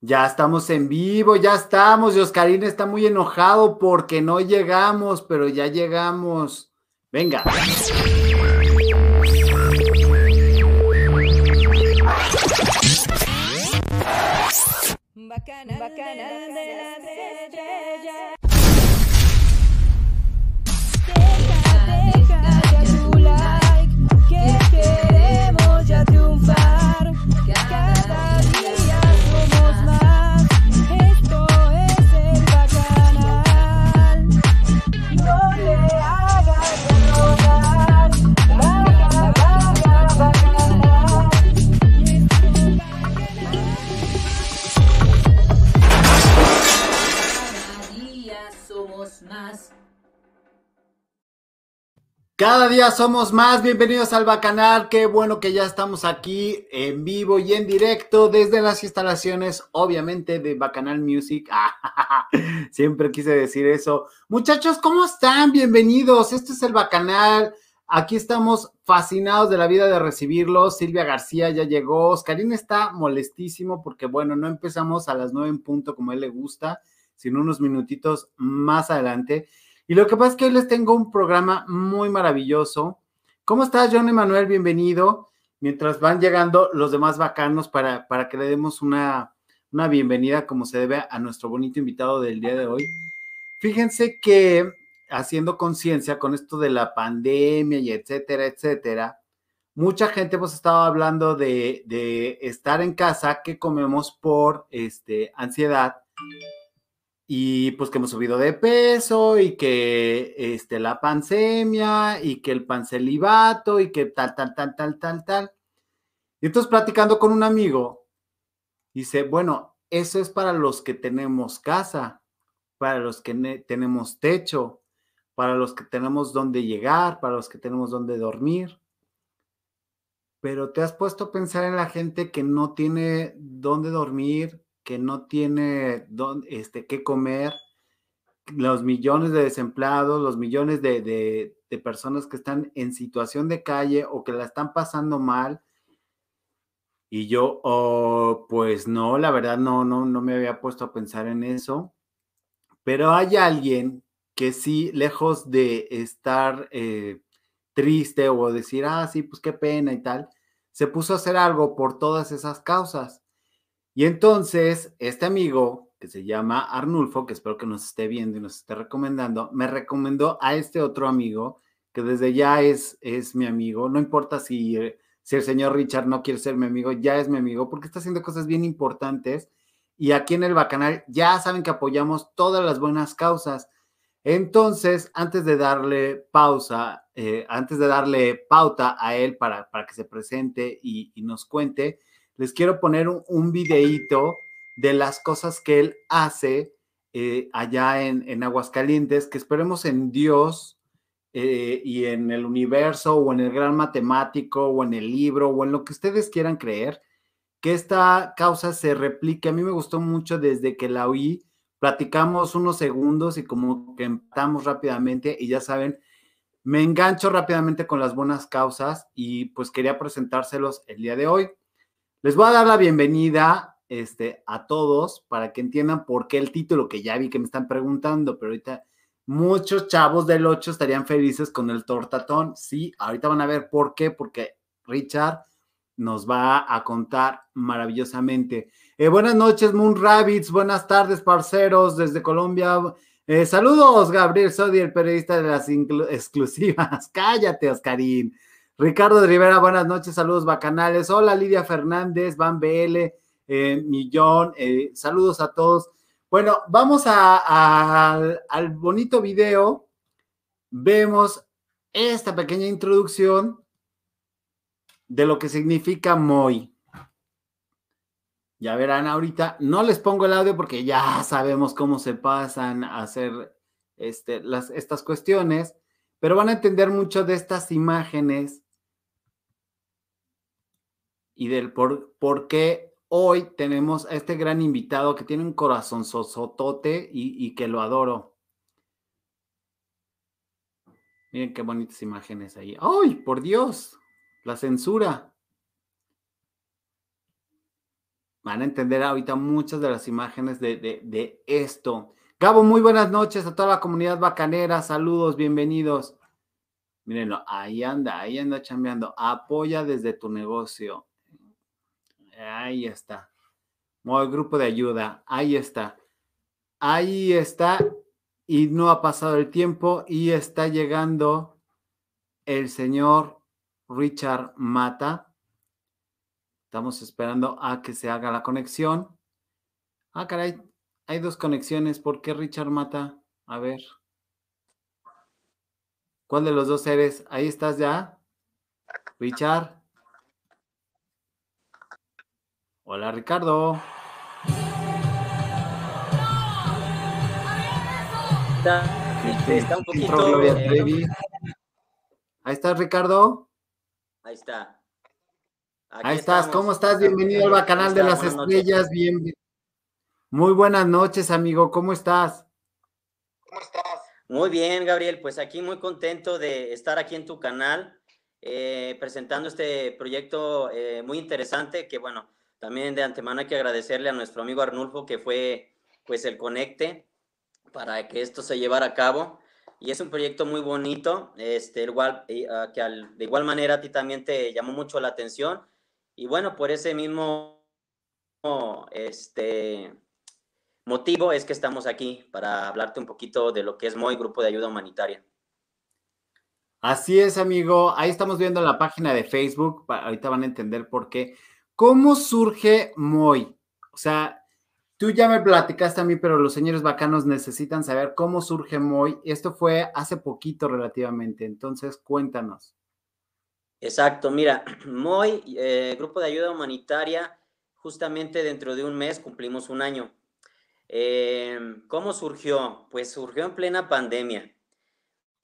Ya estamos en vivo, ya estamos. Y Oscarín está muy enojado porque no llegamos, pero ya llegamos. Venga. Bacana, bacana de la Cada día somos más. Bienvenidos al Bacanal. Qué bueno que ya estamos aquí en vivo y en directo desde las instalaciones, obviamente, de Bacanal Music. Siempre quise decir eso. Muchachos, ¿cómo están? Bienvenidos. Este es el Bacanal. Aquí estamos fascinados de la vida de recibirlos. Silvia García ya llegó. Oscarín está molestísimo porque, bueno, no empezamos a las nueve en punto como a él le gusta, sino unos minutitos más adelante. Y lo que pasa es que hoy les tengo un programa muy maravilloso. ¿Cómo estás, John Emanuel? Bienvenido. Mientras van llegando los demás bacanos para, para que le demos una, una bienvenida como se debe a nuestro bonito invitado del día de hoy. Fíjense que haciendo conciencia con esto de la pandemia y etcétera, etcétera, mucha gente hemos estado hablando de, de estar en casa, que comemos por este, ansiedad y pues que hemos subido de peso y que este, la pancemia y que el pancelibato y que tal, tal, tal, tal, tal, tal. Y entonces platicando con un amigo, dice, bueno, eso es para los que tenemos casa, para los que tenemos techo, para los que tenemos donde llegar, para los que tenemos donde dormir. Pero te has puesto a pensar en la gente que no tiene dónde dormir, que no tiene dónde, este, qué comer, los millones de desempleados, los millones de, personas que están en situación de calle o que la están pasando mal. Y yo, oh, pues no, la verdad no, no, no me había puesto a pensar en eso. Pero hay alguien que sí, lejos de estar eh, triste o decir, ah, sí, pues qué pena y tal, se puso a hacer algo por todas esas causas. Y entonces, este amigo, que se llama Arnulfo, que espero que nos esté viendo y nos esté recomendando, me recomendó a este otro amigo, que desde ya es, es mi amigo. No importa si, eh, si el señor Richard no quiere ser mi amigo, ya es mi amigo, porque está haciendo cosas bien importantes. Y aquí en el Bacanal ya saben que apoyamos todas las buenas causas. Entonces, antes de darle pausa, eh, antes de darle pauta a él para, para que se presente y, y nos cuente, les quiero poner un, videíto de las cosas que él hace eh, allá en, Aguascalientes, que esperemos en Dios eh, y en el universo o en el gran matemático o en el libro o en lo que ustedes quieran creer, que esta causa se replique. A mí me gustó mucho desde que la oí, platicamos unos segundos y como que empezamos rápidamente y ya saben, me engancho rápidamente con las buenas causas y pues quería presentárselos el día de hoy. Les voy a dar la bienvenida este, a todos para que entiendan por qué el título que ya vi que me están preguntando, pero ahorita muchos chavos del 8 estarían felices con el tortatón. Sí, ahorita van a ver por qué, porque Richard nos va a contar maravillosamente. Eh, buenas noches, Moon Rabbits. Buenas tardes, parceros, desde Colombia. Eh, saludos, Gabriel Sodi, el periodista de las exclusivas. Cállate, Oscarín. Ricardo Rivera, buenas noches, saludos bacanales. Hola Lidia Fernández, Van BL, eh, Millón, eh, saludos a todos. Bueno, vamos al bonito video. Vemos esta pequeña introducción de lo que significa MOI. Ya verán ahorita, no les pongo el audio porque ya sabemos cómo se pasan a hacer este, las, estas cuestiones, pero van a entender mucho de estas imágenes y del por, por qué hoy tenemos a este gran invitado que tiene un corazón sosotote y, y que lo adoro. Miren qué bonitas imágenes ahí. ¡Ay, por Dios! La censura. van a entender ahorita muchas de las imágenes de, de esto. Gabo, muy buenas noches a toda la comunidad bacanera. Saludos, bienvenidos. Mírenlo, ahí anda, ahí anda chambeando. Apoya desde tu negocio. Ahí está. Muy grupo de ayuda. Ahí está. Ahí está. Y no ha pasado el tiempo y está llegando el señor Richard Mata. Estamos esperando a que se haga la conexión. Ah, caray. Hay dos conexiones. ¿Por qué Richard Mata? A ver. ¿Cuál de los dos eres? Ahí estás ya. Richard. Hola, Ricardo. Está, un poquito. Eh, Ahí estás, Ricardo. Ahí está. Ahí estás. ¿Cómo estás? Bienvenido al canal de las estrellas. Bien. Muy buenas noches, amigo. ¿Cómo estás? ¿Cómo estás? Muy bien, Gabriel, pues aquí muy contento de estar aquí en tu canal eh, presentando este proyecto eh, muy interesante que bueno, también de antemano hay que agradecerle a nuestro amigo Arnulfo que fue pues el conecte para que esto se llevara a cabo y es un proyecto muy bonito, este, igual, ah, que de igual manera a ti también te llamó mucho la atención y bueno, por ese mismo este, motivo es que estamos aquí para hablarte un poquito de lo que es MOI, Grupo de Ayuda Humanitaria. Así es, amigo. Ahí estamos viendo la página de Facebook. Ahorita van a entender por qué. ¿Cómo surge MOI? O sea, tú ya me platicaste a mí, pero los señores bacanos necesitan saber cómo surge MOI. Esto fue hace poquito relativamente. Entonces, cuéntanos. Exacto. Mira, MOI, eh, Grupo de Ayuda Humanitaria, justamente dentro de un mes cumplimos un año. Em, ¿Cómo surgió? Pues surgió en plena pandemia.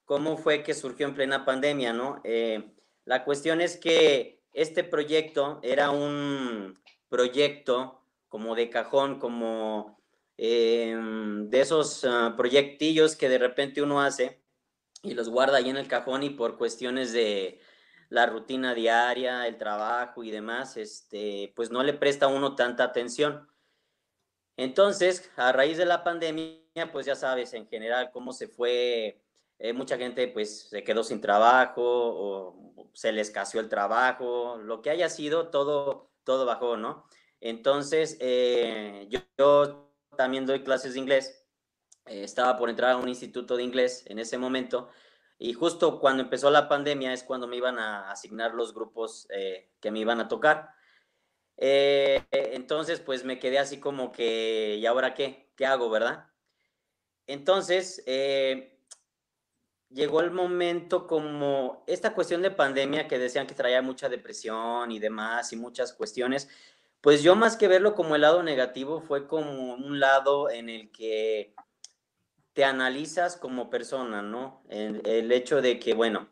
¿Cómo fue que surgió en plena pandemia, no? Eh, la cuestión es que este proyecto era un proyecto como de cajón, como em, de esos ah, proyectillos que de repente uno hace y los guarda ahí en el cajón y por cuestiones de la rutina diaria, el trabajo y demás, este, pues no le presta uno tanta atención. Entonces, a raíz de la pandemia, pues ya sabes en general cómo se fue, eh, mucha gente pues se quedó sin trabajo o se le escaseó el trabajo, lo que haya sido, todo, todo bajó, ¿no? Entonces, eh, yo, también doy clases de inglés, eh, estaba por entrar a un instituto de inglés en ese momento y justo cuando empezó la pandemia es cuando me iban a asignar los grupos que me iban a tocar. Entonces, pues me quedé así como que, ¿y ahora qué? ¿Qué hago, verdad? Entonces, llegó el momento como esta cuestión de pandemia que decían que traía mucha depresión y demás y muchas cuestiones, pues yo más que verlo como el lado negativo fue como un lado en el que te analizas como persona, ¿no? El, el hecho de que, bueno,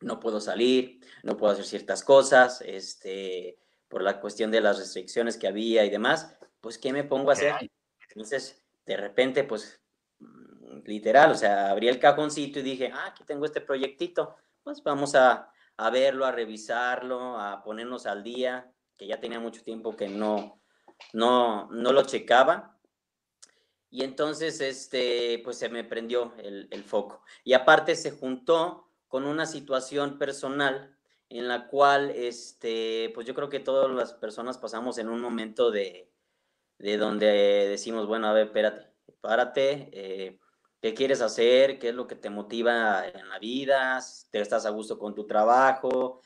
no puedo salir, no puedo hacer ciertas cosas, este, por la cuestión de las restricciones que había y demás, pues ¿qué me pongo a hacer? Entonces, de repente, pues, literal, o sea, abrí el cajoncito y dije, ah, aquí tengo este proyectito, pues vamos a, a verlo, a revisarlo, a ponernos al día, que ya tenía mucho tiempo que no, no, no lo checaba. Y entonces, este, pues se me prendió el, el foco. Y aparte se juntó con una situación personal en la cual, este, pues yo creo que todas las personas pasamos en un momento de, de donde decimos, bueno, a ver, espérate, párate, eh, ¿qué quieres hacer? ¿Qué es lo que te motiva en la vida? ¿Te estás a gusto con tu trabajo?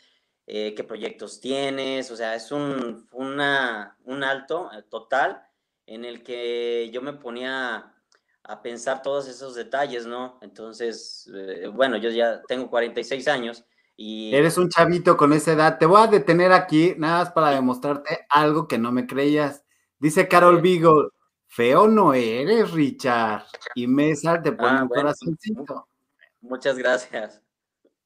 Eh, ¿Qué proyectos tienes? O sea, es un, una, un alto eh, total en el que yo me ponía a pensar todos esos detalles, ¿no? Entonces, bueno, yo ya tengo 46 años Eres un chavito con esa edad. Te voy a detener aquí, nada más para demostrarte algo que no me creías. Dice Carol Vigo, feo no eres, Richard. Y Mesa te pone ah, un corazoncito. Muchas gracias.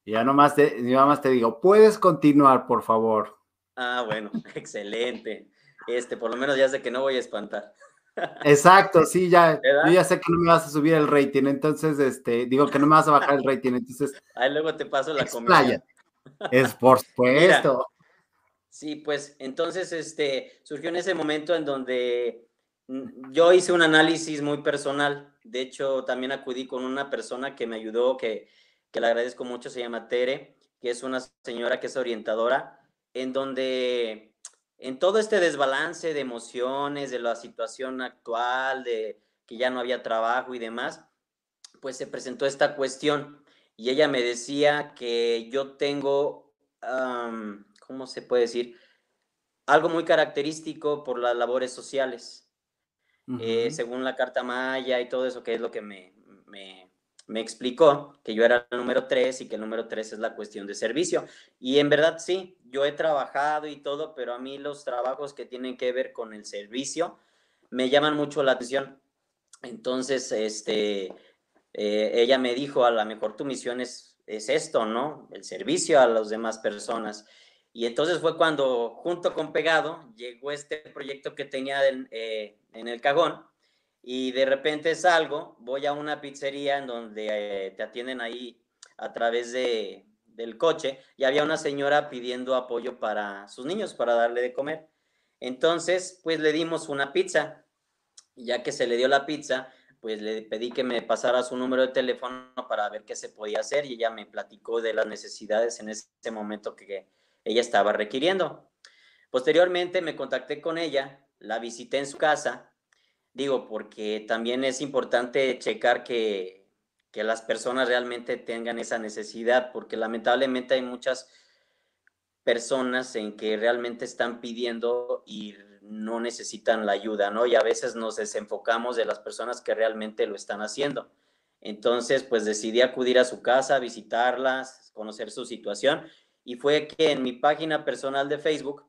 ya nomás te, más te digo, puedes continuar, por favor. Ah, bueno, excelente. Este, por lo menos ya sé que no voy a espantar. Exacto, sí, ya, yo ya sé que no me vas a subir el rating, entonces, este, digo que no me vas a bajar el rating, entonces. Ahí luego te paso la comida. Es por supuesto. Sí, pues entonces este, surgió en ese momento en donde yo hice un análisis muy personal. De hecho, también acudí con una persona que me ayudó, que, que le agradezco mucho, se llama Tere, que es una señora que es orientadora, en donde en todo este desbalance de emociones, de la situación actual, de que ya no había trabajo y demás, pues se presentó esta cuestión y ella me decía que yo tengo, ¿cómo se puede decir? Algo muy característico por las labores sociales. Eh, según la carta maya y todo eso, que es lo que me, me, me explicó, que yo era el número 3 y que el número 3 es la cuestión de servicio. Y en verdad sí, yo he trabajado y todo, pero a mí los trabajos que tienen que ver con el servicio me llaman mucho la atención. Entonces, este, eh, ella me dijo, a lo mejor tu misión es, es esto, ¿no? El servicio a las demás personas. Y entonces fue cuando, junto con Pegado, llegó este proyecto que tenía en, eh, el cagón y de repente salgo, voy a una pizzería en donde eh, te atienden ahí a través de, del coche y había una señora pidiendo apoyo para sus niños, para darle de comer. Entonces, pues le dimos una pizza. Y ya que se le dio la pizza, pues le pedí que me pasara su número de teléfono para ver qué se podía hacer y ella me platicó de las necesidades en ese momento que ella estaba requiriendo. Posteriormente me contacté con ella, la visité en su casa, digo, porque también es importante checar que que las personas realmente tengan esa necesidad, porque lamentablemente hay muchas personas en que realmente están pidiendo y no necesitan la ayuda, ¿no? Y a veces nos desenfocamos de las personas que realmente lo están haciendo. Entonces, pues decidí acudir a su casa, visitarlas, conocer su situación y fue que en mi página personal de Facebook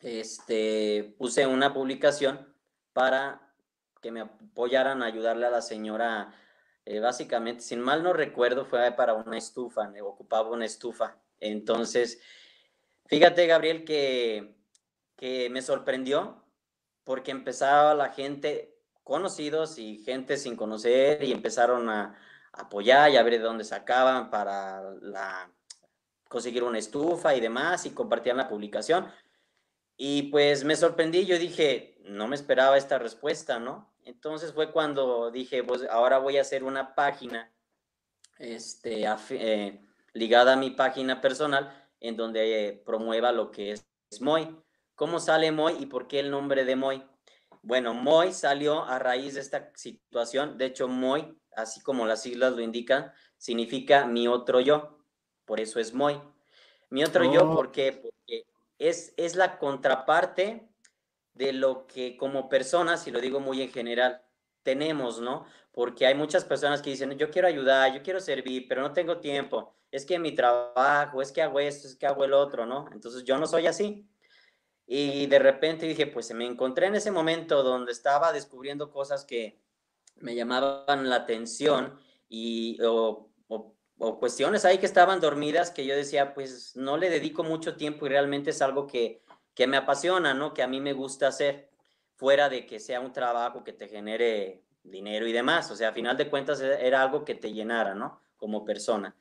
este, puse una publicación para que me apoyaran a ayudarle a la señora eh, básicamente, sin mal no recuerdo, fue para una estufa, me ocupaba una estufa. Entonces, fíjate, Gabriel, que, que me sorprendió porque empezaba la gente, conocidos y gente sin conocer, y empezaron a, apoyar y a ver de dónde sacaban para la, conseguir una estufa y demás, y compartían la publicación. Y pues me sorprendí, yo dije, no me esperaba esta respuesta, ¿no? Entonces fue cuando dije, pues ahora voy a hacer una página este, eh, ligada a mi página personal en donde eh, promueva lo que es, Moy. ¿Cómo sale Moy y por qué el nombre de Moy? Bueno, Moy salió a raíz de esta situación. De hecho, Moy, así como las siglas lo indican, significa mi otro yo. Por eso es Moy. Mi otro yo, oh. ¿por qué? Porque es, es la contraparte de lo que como personas, y lo digo muy en general, tenemos, ¿no? Porque hay muchas personas que dicen, yo quiero ayudar, yo quiero servir, pero no tengo tiempo. Es que mi trabajo, es que hago esto, es que hago el otro, ¿no? Entonces yo no soy así. Y de repente dije, pues me encontré en ese momento donde estaba descubriendo cosas que me llamaban la atención y o, o cuestiones ahí que estaban dormidas que yo decía, pues no le dedico mucho tiempo y realmente es algo que que me apasiona, ¿no? Que a mí me gusta hacer, fuera de que sea un trabajo que te genere dinero y demás. O sea, a final de cuentas e, era algo que te llenara, ¿no? Como persona.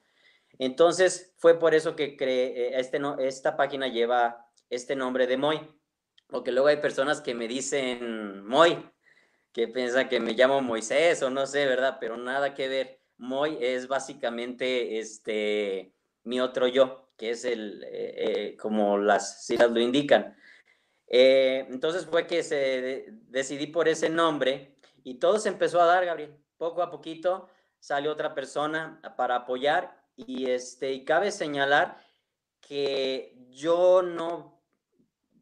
Entonces, fue por eso que creé, eh, este, no, esta página lleva este nombre de Moy. Porque luego hay personas que me dicen Moy, que piensan que me llamo Moisés o no sé, ¿verdad? Pero nada que ver. Moy es básicamente este, mi otro yo que es el, eh, eh, como las siglas lo indican. Eh, entonces fue que se decidí por ese nombre y todo se empezó a dar, Gabriel. Poco a poquito salió otra persona para apoyar y, este, y cabe señalar que yo no,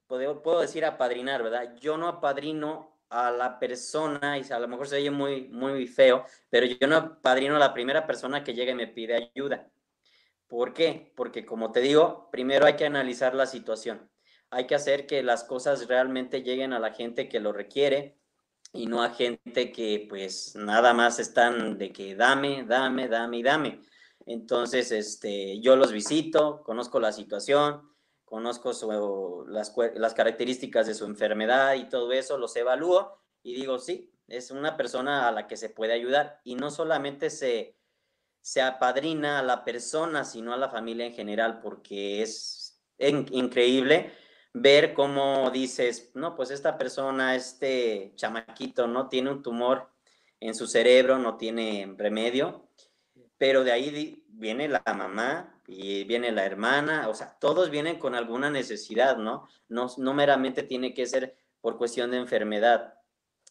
puedo, puedo decir apadrinar, ¿verdad? Yo no apadrino a la persona, y a lo mejor se oye muy, muy feo, pero yo no apadrino a la primera persona que llega y me pide ayuda. ¿Por qué? Porque como te digo, primero hay que analizar la situación. Hay que hacer que las cosas realmente lleguen a la gente que lo requiere y no a gente que pues nada más están de que dame, dame, dame y dame. Entonces, este, yo los visito, conozco la situación, conozco las, características de su enfermedad y todo eso, los evalúo y digo, sí, es una persona a la que se puede ayudar y no solamente se se apadrina a la persona, sino a la familia en general, porque es increíble ver cómo dices, no, pues esta persona, este chamaquito, ¿no? Tiene un tumor en su cerebro, no tiene remedio, pero de ahí viene la mamá y viene la hermana, o sea, todos vienen con alguna necesidad, ¿no? No, no meramente tiene que ser por cuestión de enfermedad.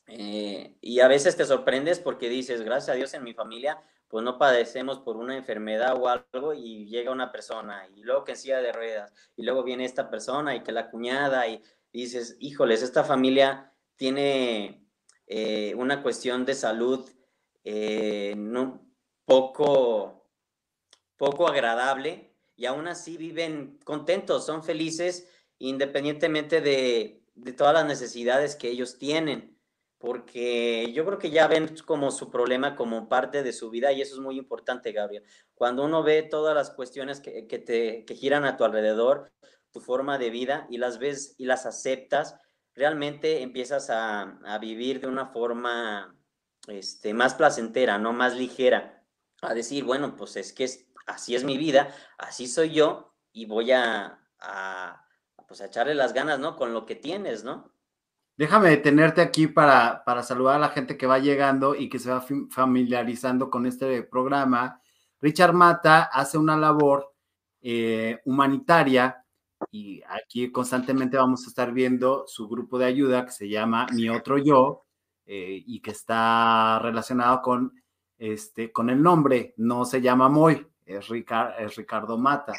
Eh, y a veces te sorprendes porque dices, gracias a Dios en mi familia, pues no padecemos por una enfermedad o algo y llega una persona y luego que en de ruedas y luego viene esta persona y que la cuñada y dices, híjoles, esta familia tiene eh, una cuestión de salud eh, no, poco, poco agradable y aún así viven contentos, son felices independientemente de, de todas las necesidades que ellos tienen porque yo creo que ya ven como su problema como parte de su vida y eso es muy importante, Gabriel. Cuando uno ve todas las cuestiones que, te, giran a tu alrededor, tu forma de vida y las ves y las aceptas, realmente empiezas a, vivir de una forma este, más placentera, ¿no? Más ligera. A decir, bueno, pues es que así es mi vida, así soy yo y voy a, pues a echarle las ganas, ¿no? Con lo que tienes, ¿no? Déjame detenerte aquí para, para, saludar a la gente que va llegando y que se va familiarizando con este programa. Richard Mata hace una labor eh, humanitaria y aquí constantemente vamos a estar viendo su grupo de ayuda que se llama Mi Otro Yo eh, y que está relacionado con, este, con el nombre, no se llama Moy, es, es Ricardo Mata.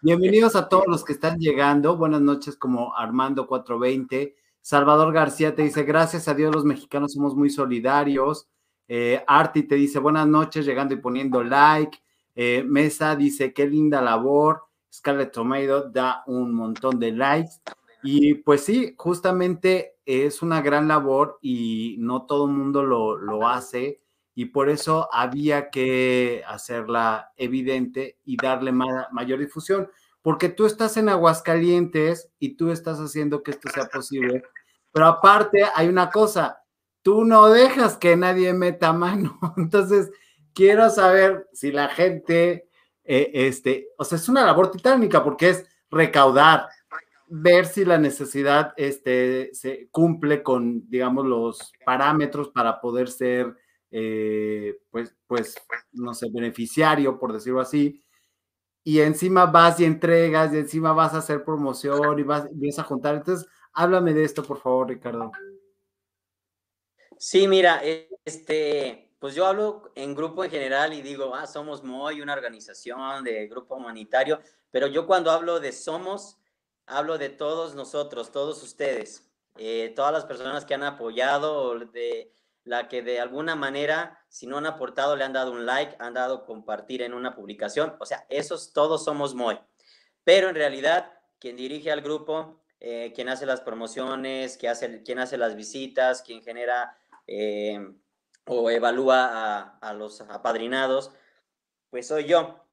Bienvenidos a todos los que están llegando. Buenas noches como Armando 420. Salvador García te dice, gracias a Dios los mexicanos somos muy solidarios. Eh, Arti te dice, buenas noches, llegando y poniendo like. Eh, Mesa dice, qué linda labor. Scarlett Tomato da un montón de likes. Y pues sí, justamente es una gran labor y no todo el mundo lo, lo hace y por eso había que hacerla evidente y darle mayor difusión porque tú estás en Aguascalientes y tú estás haciendo que esto sea posible. Pero aparte hay una cosa, tú no dejas que nadie meta mano. Entonces, quiero saber si la gente, eh, este, o sea, es una labor titánica porque es recaudar, ver si la necesidad este, se cumple con, digamos, los parámetros para poder ser, eh, pues, pues, no sé, beneficiario, por decirlo así y encima vas y entregas y encima vas a hacer promoción y vas, a juntar. Entonces, háblame de esto, por favor, Ricardo. Sí, mira, este, pues yo hablo en grupo en general y digo, ah, somos MOI, una organización de grupo humanitario, pero yo cuando hablo de somos, hablo de todos nosotros, todos ustedes, eh, todas las personas que han apoyado, de la que de alguna manera, si no han aportado, le han dado un like, han dado compartir en una publicación. O sea, esos todos somos MOI. Pero en realidad, quien dirige al grupo, eh, quien hace las promociones, quien hace, quien hace las visitas, quien genera eh, o evalúa a, los apadrinados, pues soy yo.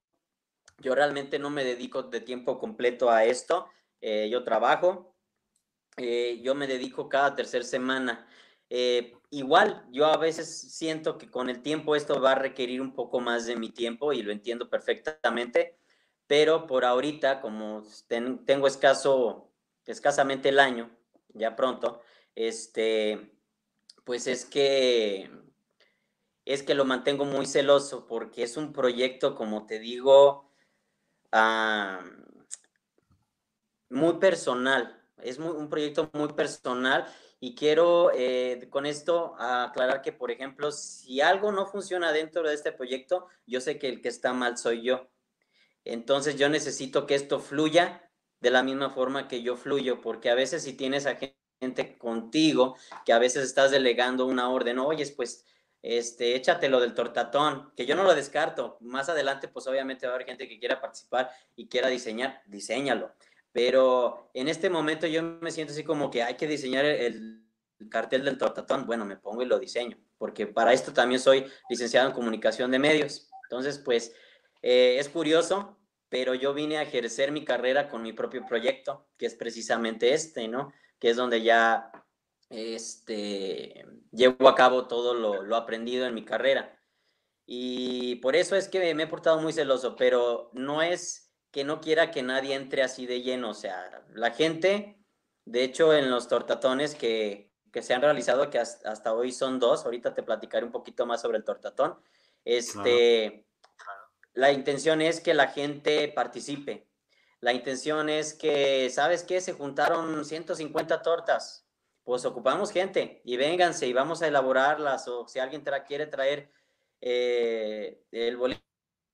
Yo realmente no me dedico de tiempo completo a esto. Eh, yo trabajo, yo me dedico cada tercera semana. Igual, yo a veces siento que con el tiempo esto va a requerir un poco más de mi tiempo y lo entiendo perfectamente, pero por ahorita, como tengo escaso, escasamente el año, ya pronto, este, pues es que es que lo mantengo muy celoso porque es un proyecto, como te digo, muy personal. Es un proyecto muy personal y quiero eh, con esto aclarar que, por ejemplo, si algo no funciona dentro de este proyecto, yo sé que el que está mal soy yo. Entonces yo necesito que esto fluya de la misma forma que yo fluyo, porque a veces si tienes a gente contigo, que a veces estás delegando una orden, oye, pues este, échatelo del tortatón, que yo no lo descarto. Más adelante, pues obviamente va a haber gente que quiera participar y quiera diseñar, diseñalo pero en este momento yo me siento así como que hay que diseñar el, cartel del tortatón. Bueno, me pongo y lo diseño, porque para esto también soy licenciado en comunicación de medios. Entonces, pues eh, es curioso, pero yo vine a ejercer mi carrera con mi propio proyecto, que es precisamente este, ¿no? Que es donde ya este, llevo a cabo todo lo, lo aprendido en mi carrera. Y por eso es que me he portado muy celoso, pero no es que no quiera que nadie entre así de lleno. O sea, la gente De hecho, en los tortatones que, que se han realizado, que hasta, hoy son dos, ahorita te platicaré un poquito más sobre el tortatón, este, la intención es que la gente participe. La intención es que, ¿sabes qué? Se juntaron 150 tortas. Pues ocupamos gente y vénganse y vamos a elaborarlas. O si alguien te quiere traer eh, el bolillo,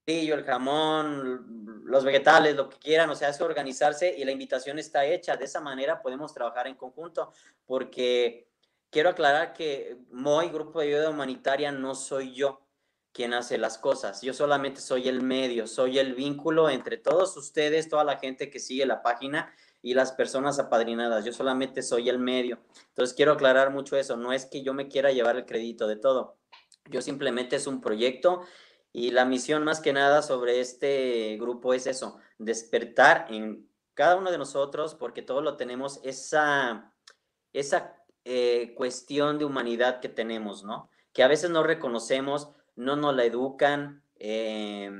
el jamón, los vegetales, lo que quieran, o sea, es organizarse y la invitación está hecha. De esa manera podemos trabajar en conjunto, porque quiero aclarar que MOI, Grupo de Ayuda Humanitaria, no soy yo quien hace las cosas. Yo solamente soy el medio, soy el vínculo entre todos ustedes, toda la gente que sigue la página y las personas apadrinadas. Yo solamente soy el medio. Entonces quiero aclarar mucho eso. No es que yo me quiera llevar el crédito de todo. Yo simplemente es un proyecto y la misión más que nada sobre este grupo es eso, despertar en cada uno de nosotros, porque todos lo tenemos, esa, esa eh, cuestión de humanidad que tenemos, ¿no? Que a veces no reconocemos, no nos la educan, eh,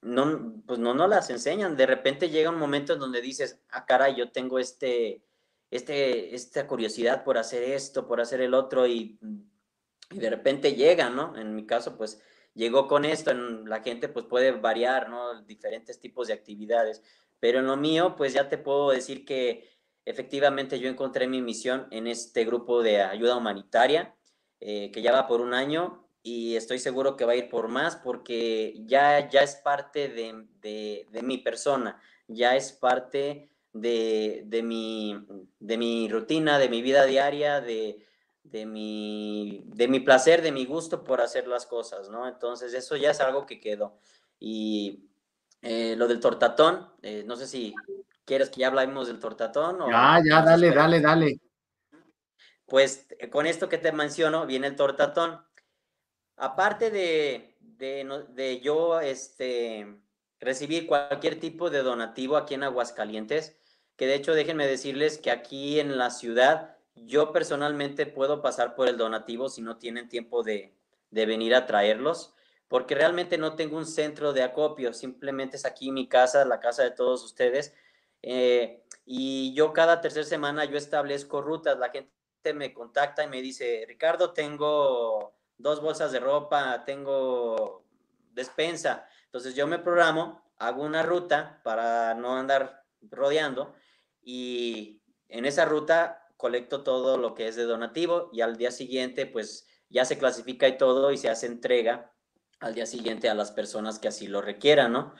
no, pues no nos las enseñan. De repente llega un momento en donde dices, ah, cara, yo tengo este, este, esta curiosidad por hacer esto, por hacer el otro, y, y de repente llega, ¿no? En mi caso, pues llegó con esto, la gente pues puede variar. Diferentes tipos de actividades, pero en lo mío pues ya te puedo decir que efectivamente yo encontré mi misión en este grupo de ayuda humanitaria, eh, que ya va por un año y estoy seguro que va a ir por más porque ya, ya es parte de, de, mi persona, ya es parte de, de, mi, de mi rutina, de mi vida diaria, de, de mi, de mi placer, de mi gusto por hacer las cosas, ¿no? Entonces eso ya es algo que quedó. Y eh, lo del tortatón, eh, no sé si quieres que ya hablemos del tortatón. O, ya, ya, dale, dale, dale. Pues eh, con esto que te menciono, viene el tortatón. Aparte de, de, de yo este, recibir cualquier tipo de donativo aquí en Aguascalientes, que de hecho déjenme decirles que aquí en la ciudad yo personalmente puedo pasar por el donativo si no tienen tiempo de, venir a traerlos, porque realmente no tengo un centro de acopio, simplemente es aquí mi casa, la casa de todos ustedes. Eh, y yo cada tercera semana yo establezco rutas, la gente me contacta y me dice, Ricardo, tengo dos bolsas de ropa, tengo despensa. Entonces yo me programo, hago una ruta para no andar rodeando y en esa ruta colecto todo lo que es de donativo y al día siguiente pues ya se clasifica y todo y se hace entrega al día siguiente a las personas que así lo requieran, ¿no?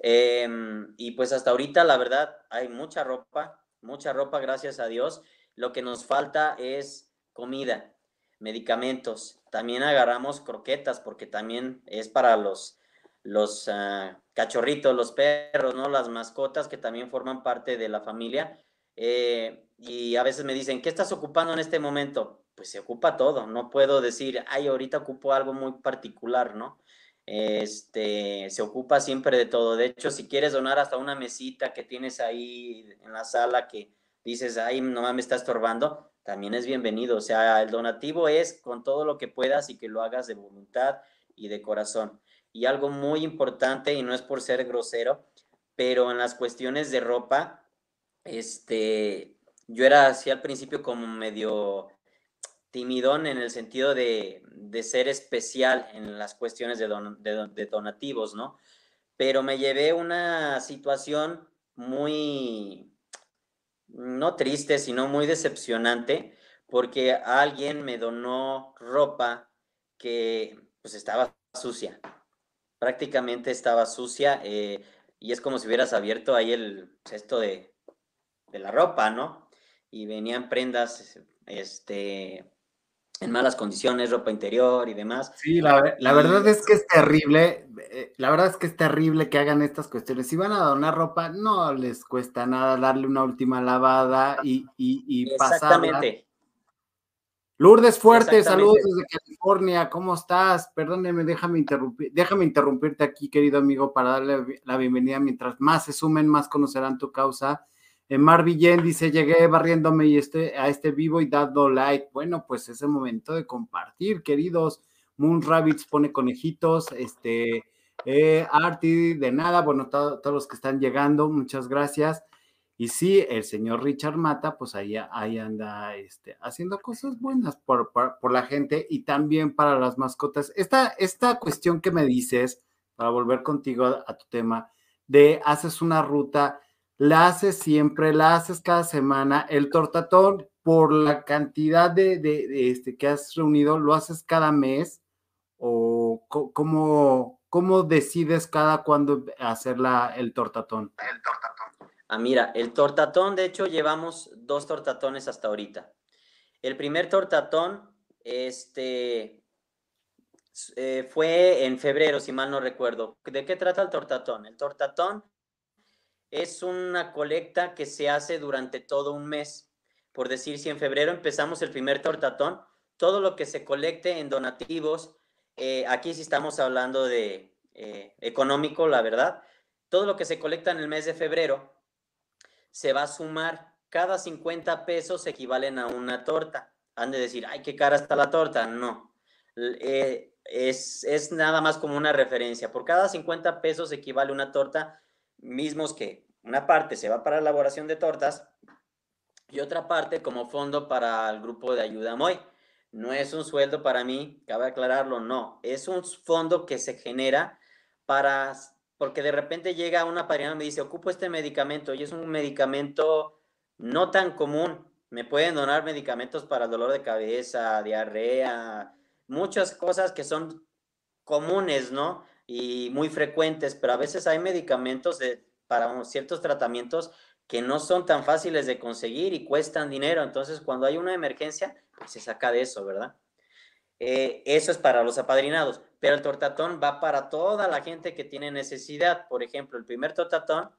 Em, y pues hasta ahorita la verdad hay mucha ropa, mucha ropa, gracias a Dios. Lo que nos falta es comida, medicamentos. También agarramos croquetas porque también es para los, los ah, cachorritos, los perros, ¿no? Las mascotas que también forman parte de la familia. Eh, y a veces me dicen, ¿qué estás ocupando en este momento? Pues se ocupa todo, no puedo decir, ay, ahorita ocupo algo muy particular, ¿no? Este, se ocupa siempre de todo. De hecho, si quieres donar hasta una mesita que tienes ahí en la sala que dices, ay, no me está estorbando, también es bienvenido. O sea, el donativo es con todo lo que puedas y que lo hagas de voluntad y de corazón. Y algo muy importante, y no es por ser grosero, pero en las cuestiones de ropa, este, yo era así al principio como medio timidón en el sentido de, ser especial en las cuestiones de, de, donativos, ¿no? Pero me llevé una situación muy, no triste, sino muy decepcionante, porque alguien me donó ropa que pues estaba sucia, prácticamente estaba sucia, eh, y es como si hubieras abierto ahí el cesto de, de la ropa, ¿no? y venían prendas este, en malas condiciones, ropa interior y demás. Sí, la, verdad es que es terrible, eh, la verdad es que es terrible que hagan estas cuestiones. Si van a donar ropa, no les cuesta nada darle una última lavada y, y, y Exactamente. Lourdes Fuerte, saludos desde California, ¿cómo estás? Perdóneme, déjame interrumpir, déjame interrumpirte aquí, querido amigo, para darle la bienvenida. Mientras más se sumen, más conocerán tu causa en Mar Villén dice, llegué barriéndome y este, a este vivo y dando like. Bueno, pues es el momento de compartir, queridos. Moon Rabbits pone conejitos, este, eh, Arti, de nada, bueno, todos los que están llegando, muchas gracias. Y sí, el señor Richard Mata, pues ahí, ahí anda este, haciendo cosas buenas por, por, la gente y también para las mascotas. Esta, esta cuestión que me dices, para volver contigo a, tu tema, de haces una ruta, la haces siempre, la haces cada semana, el tortatón por la cantidad de, de, este, que has reunido, lo haces cada mes o cómo, cómo decides cada cuándo hacer la, el tortatón. El tortatón. Ah, mira, el tortatón, de hecho, llevamos dos tortatones hasta ahorita. El primer tortatón, este, eh, fue en febrero, si mal no recuerdo. ¿De qué trata el tortatón? El tortatón es una colecta que se hace durante todo un mes. Por decir, si en febrero empezamos el primer tortatón, todo lo que se colecte en donativos, eh, aquí sí estamos hablando de eh, económico, la verdad, todo lo que se colecta en el mes de febrero se va a sumar. Cada 50 pesos equivalen a una torta. Han de decir, ay, qué cara está la torta. No. Eh, es, es, nada más como una referencia. Por cada 50 pesos equivale una torta, mismos que una parte se va para la elaboración de tortas y otra parte como fondo para el grupo de ayuda MOI. No es un sueldo para mí, cabe aclararlo, no. Es un fondo que se genera para porque de repente llega una padrina y me dice, ocupo este medicamento y es un medicamento no tan común. Me pueden donar medicamentos para dolor de cabeza, diarrea, muchas cosas que son comunes, ¿no? Y muy frecuentes, pero a veces hay medicamentos de, para ciertos tratamientos que no son tan fáciles de conseguir y cuestan dinero. Entonces, cuando hay una emergencia, pues se saca de eso, ¿verdad? Eh, eso es para los apadrinados, pero el tortatón va para toda la gente que tiene necesidad. Por ejemplo, el primer tortatón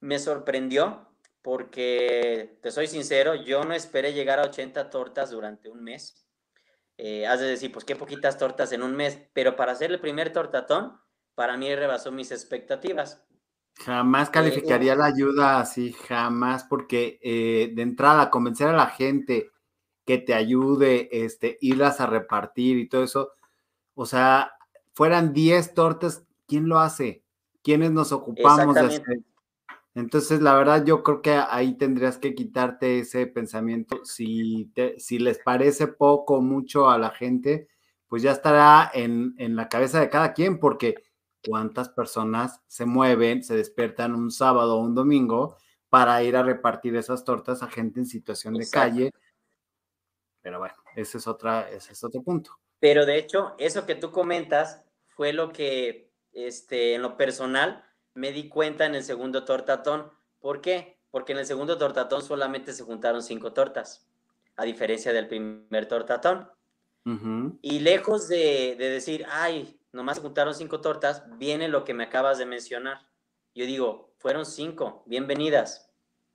me sorprendió porque, te soy sincero, yo no esperé llegar a 80 tortas durante un mes. Eh, has de decir, pues qué poquitas tortas en un mes, pero para hacer el primer tortatón, para mí rebasó mis expectativas. Jamás calificaría la ayuda así, jamás, porque de entrada convencer a la gente que te ayude, este, irlas a repartir y todo eso. O sea, fueran 10 tortas, ¿quién lo hace? ¿Quiénes nos ocupamos de hacer? Entonces, la verdad, yo creo que ahí tendrías que quitarte ese pensamiento. Si, si les parece poco o mucho a la gente, pues ya estará en, en, la cabeza de cada quien, porque cuántas personas se mueven, se despiertan un sábado o un domingo para ir a repartir esas tortas a gente en situación de calle pero bueno, ese es, otra, ese es otro punto. Pero de hecho, eso que tú comentas fue lo que este, en lo personal me di cuenta en el segundo tortatón. ¿Por qué? Porque en el segundo tortatón solamente se juntaron cinco tortas, a diferencia del primer tortatón. Y lejos de, de, decir, ay, nomás juntaron cinco tortas, viene lo que me acabas de mencionar. Yo digo, fueron cinco, bienvenidas,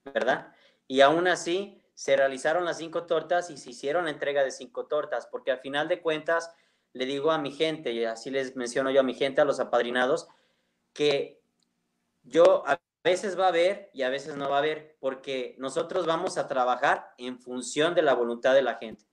¿verdad? Y aún así, se realizaron las cinco tortas y se hicieron la entrega de cinco tortas, porque al final de cuentas le digo a mi gente, y así les menciono yo a mi gente, a los apadrinados, que yo a veces va a haber y a veces no va a haber, porque nosotros vamos a trabajar en función de la voluntad de la gente.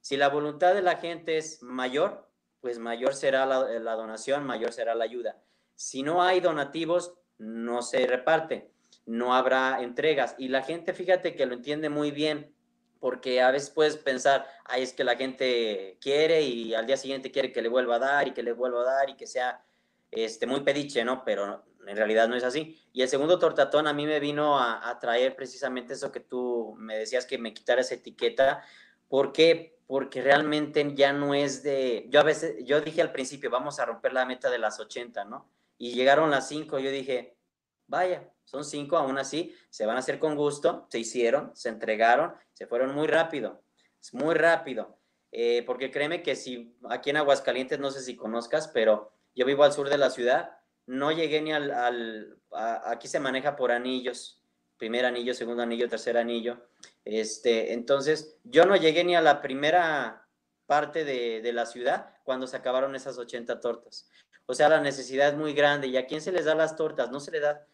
Si la voluntad de la gente es mayor, pues mayor será la, la donación, mayor será la ayuda. Si no hay donativos, no se reparte no habrá entregas. Y la gente, fíjate que lo entiende muy bien, porque a veces puedes pensar, ay, es que la gente quiere y al día siguiente quiere que le vuelva a dar y que le vuelva a dar y que sea este, muy pediche, ¿no? Pero en realidad no es así. Y el segundo tortatón a mí me vino a, traer precisamente eso que tú me decías que me quitara esa etiqueta. ¿Por qué? Porque realmente ya no es de... Yo a veces, yo dije al principio, vamos a romper la meta de las 80, ¿no? Y llegaron las 5, yo dije, vaya, son cinco, aún así, se van a hacer con gusto, se hicieron, se entregaron, se fueron muy rápido, es muy rápido. Eh, porque créeme que si aquí en Aguascalientes, no sé si conozcas, pero yo vivo al sur de la ciudad, no llegué ni al, aquí se maneja por anillos, primer anillo, segundo anillo, tercer anillo. Este, entonces, yo no llegué ni a la primera parte de, de, la ciudad cuando se acabaron esas 80 tortas. O sea, la necesidad es muy grande. ¿Y a quién se les da las tortas? No se le da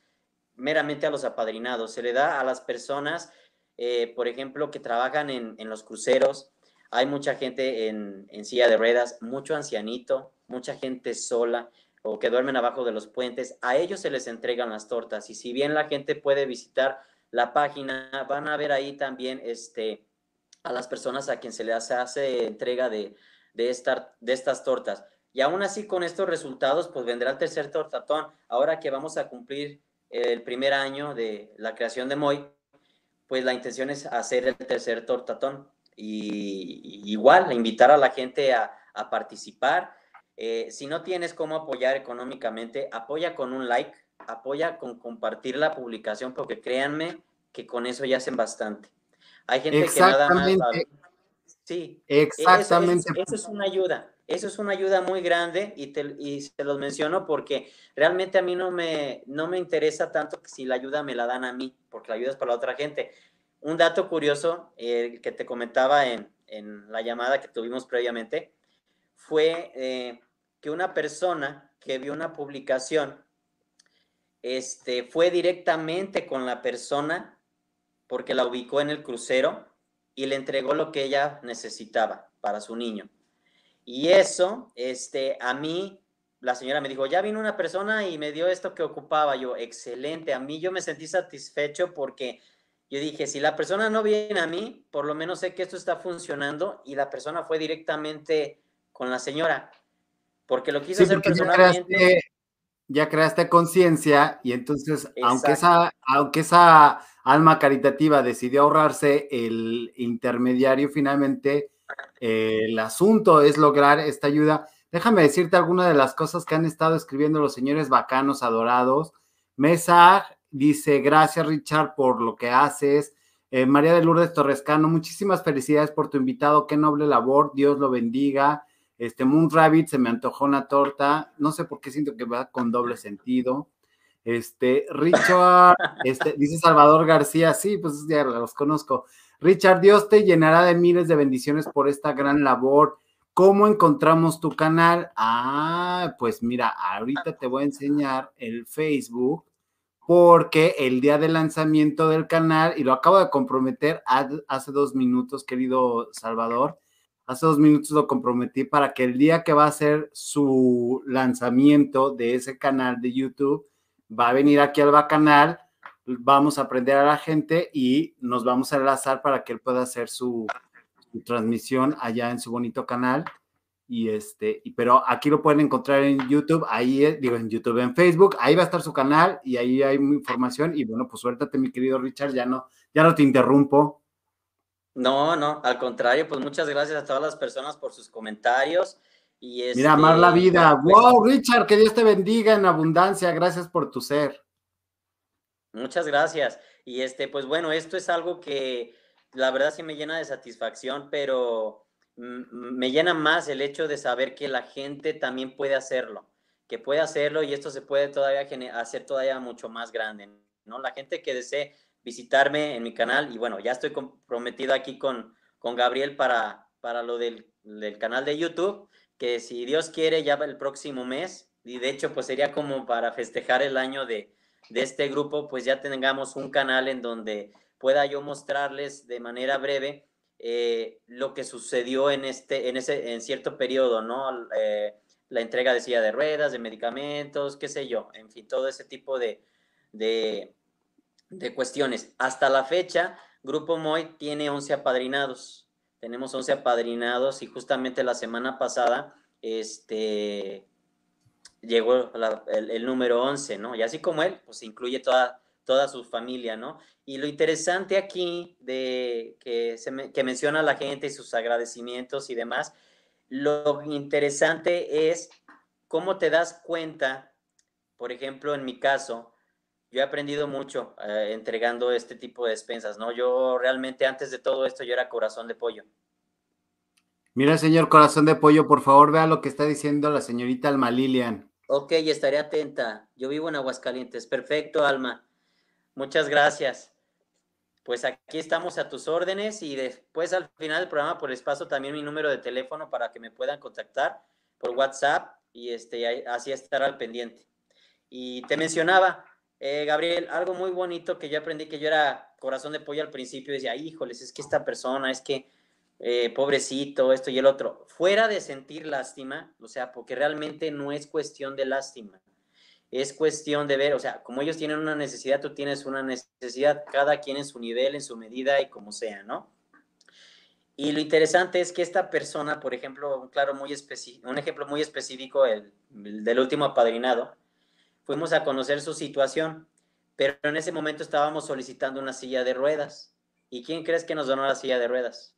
meramente a los apadrinados, se le da a las personas, eh, por ejemplo, que trabajan en, los cruceros. Hay mucha gente en, silla de ruedas, mucho ancianito, mucha gente sola, o que duermen abajo de los puentes, a ellos se les entregan las tortas. Y si bien la gente puede visitar la página, van a ver ahí también este, a las personas a quien se les hace entrega de, de, de estas tortas. Y aún así, con estos resultados, pues vendrá el tercer tortatón. Ahora que vamos a cumplir el primer año de la creación de Moy, pues la intención es hacer el tercer tortatón. Igual, invitar a la gente a participar. Eh, si no tienes cómo apoyar económicamente, apoya con un like, apoya con compartir la publicación, porque créanme que con eso ya hacen bastante. Hay gente que nada más... Sí, exactamente. eso es una ayuda eso es una ayuda muy grande y te, y se los menciono porque realmente a mí no me, no me interesa tanto que si la ayuda me la dan a mí, porque la ayuda es para la otra gente. Un dato curioso eh, que te comentaba en, en, la llamada que tuvimos previamente fue eh, que una persona que vio una publicación este, fue directamente con la persona porque la ubicó en el crucero y le entregó lo que ella necesitaba para su niño. Y eso, este, a mí, la señora me dijo, ya vino una persona y me dio esto que ocupaba. Yo, excelente. A mí yo me sentí satisfecho porque yo dije, si la persona no viene a mí, por lo menos sé que esto está funcionando y la persona fue directamente con la señora. Porque lo quiso hacer personalmente. Ya creaste, conciencia y entonces, aunque esa, aunque esa alma caritativa decidió ahorrarse el intermediario, finalmente el asunto es lograr esta ayuda. Déjame decirte algunas de las cosas que han estado escribiendo los señores bacanos, adorados. Mesa dice, gracias Richard por lo que haces. Eh, María de Lourdes Torrescano, muchísimas felicidades por tu invitado, qué noble labor, Dios lo bendiga. Este Moon Rabbit se me antojó una torta, no sé por qué siento que va con doble sentido. Este, Richard, este, dice Salvador García, sí, pues ya los conozco. Richard, Dios te llenará de miles de bendiciones por esta gran labor. ¿Cómo encontramos tu canal? Ah, pues mira, ahorita te voy a enseñar el Facebook porque el día del lanzamiento del canal, y lo acabo de comprometer hace dos minutos, querido Salvador, hace dos minutos lo comprometí para que el día que va a ser su lanzamiento de ese canal de YouTube, va a venir aquí al canal vamos a aprender a la gente y nos vamos a enlazar para que él pueda hacer su, transmisión allá en su bonito canal. Y este, pero aquí lo pueden encontrar en YouTube, ahí eh, digo en YouTube, en Facebook, ahí va a estar su canal y ahí hay información. Y bueno, pues suéltate, mi querido Richard, ya no, ya no te interrumpo. No, no, al contrario, pues muchas gracias a todas las personas por sus comentarios. Y Mira, amar la este, vida. Wow, Richard, que Dios te bendiga en abundancia. Gracias por tu ser. Muchas gracias. Y este, pues bueno, esto es algo que la verdad sí me llena de satisfacción, pero me llena más el hecho de saber que la gente también puede hacerlo, que puede hacerlo y esto se puede todavía hacer todavía mucho más grande, ¿no? La gente que desee visitarme en mi canal y bueno, ya estoy comprometido aquí con, con Gabriel para, para lo del, del canal de YouTube, que si Dios quiere ya el próximo mes y de hecho pues sería como para festejar el año de, de este grupo, pues ya tengamos un canal en donde pueda yo mostrarles de manera breve eh, lo que sucedió en, este, en, ese, en cierto periodo, ¿no? Eh, la entrega de silla de ruedas, de medicamentos, qué sé yo, en fin, todo ese tipo de, de, de cuestiones. Hasta la fecha, Grupo Moy tiene 11 apadrinados. Tenemos 11 apadrinados y justamente la semana pasada, este, llegó el, número 11, ¿no? Y así como él, pues incluye toda, toda su familia, ¿no? Y lo interesante aquí de que, que menciona la gente y sus agradecimientos y demás, lo interesante es cómo te das cuenta, por ejemplo, en mi caso, yo he aprendido mucho eh, entregando este tipo de despensas, ¿no? Yo realmente antes de todo esto yo era corazón de pollo. Mira, señor corazón de pollo, por favor, vea lo que está diciendo la señorita Alma Lilian. Ok, estaré atenta. Yo vivo en Aguascalientes. Perfecto, Alma. Muchas gracias. Pues aquí estamos a tus órdenes y después al final del programa por les paso también mi número de teléfono para que me puedan contactar por WhatsApp y este, así estar al pendiente. Y te mencionaba, eh, Gabriel, algo muy bonito que yo aprendí que yo era corazón de pollo al principio. Decía, híjoles, es que esta persona, es que eh, pobrecito, esto y el otro, fuera de sentir lástima, o sea, porque realmente no es cuestión de lástima, es cuestión de ver, o sea, como ellos tienen una necesidad, tú tienes una necesidad, cada quien en su nivel, en su medida y como sea, ¿no? Y lo interesante es que esta persona, por ejemplo, un, claro, muy un ejemplo muy específico, el, del último apadrinado, fuimos a conocer su situación, pero en ese momento estábamos solicitando una silla de ruedas. ¿Y quién crees que nos donó la silla de ruedas?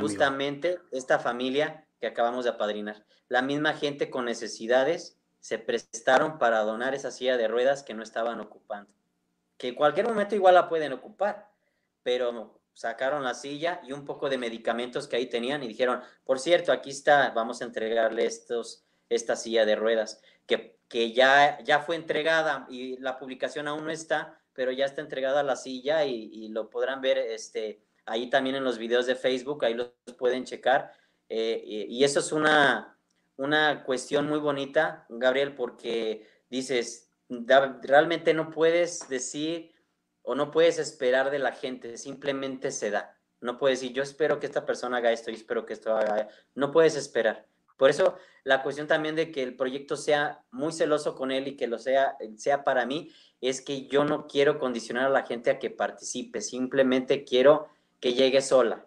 Justamente esta familia que acabamos de apadrinar. La misma gente con necesidades se prestaron para donar esa silla de ruedas que no estaban ocupando. Que en cualquier momento igual la pueden ocupar, pero sacaron la silla y un poco de medicamentos que ahí tenían y dijeron, por cierto, aquí está, vamos a entregarle estos, esta silla de ruedas, que, que ya, ya fue entregada y la publicación aún no está, pero ya está entregada la silla y, lo podrán ver este, ahí también en los videos de Facebook, ahí los pueden checar. Eh, y, eso es una, una cuestión muy bonita, Gabriel, porque dices, realmente no puedes decir o no puedes esperar de la gente, simplemente se da. No puedes decir, yo espero que esta persona haga esto y espero que esto haga. No puedes esperar. Por eso la cuestión también de que el proyecto sea muy celoso con él y que lo sea, sea para mí, es que yo no quiero condicionar a la gente a que participe, simplemente quiero que llegue sola.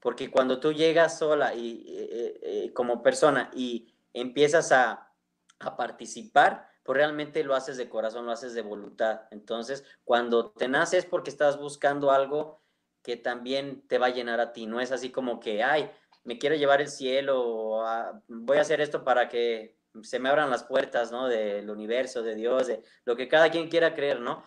Porque cuando tú llegas sola y eh, eh, como persona y empiezas a, a participar, pues realmente lo haces de corazón, lo haces de voluntad. Entonces, cuando te naces porque estás buscando algo que también te va a llenar a ti, no es así como que, ay, me quiero llevar el cielo, o, ah, voy a hacer esto para que se me abran las puertas, ¿no? Del universo, de Dios, de lo que cada quien quiera creer, ¿no?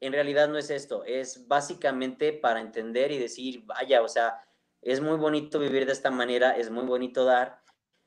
en realidad no es esto, es básicamente para entender y decir, vaya, o sea, es muy bonito vivir de esta manera, es muy bonito dar,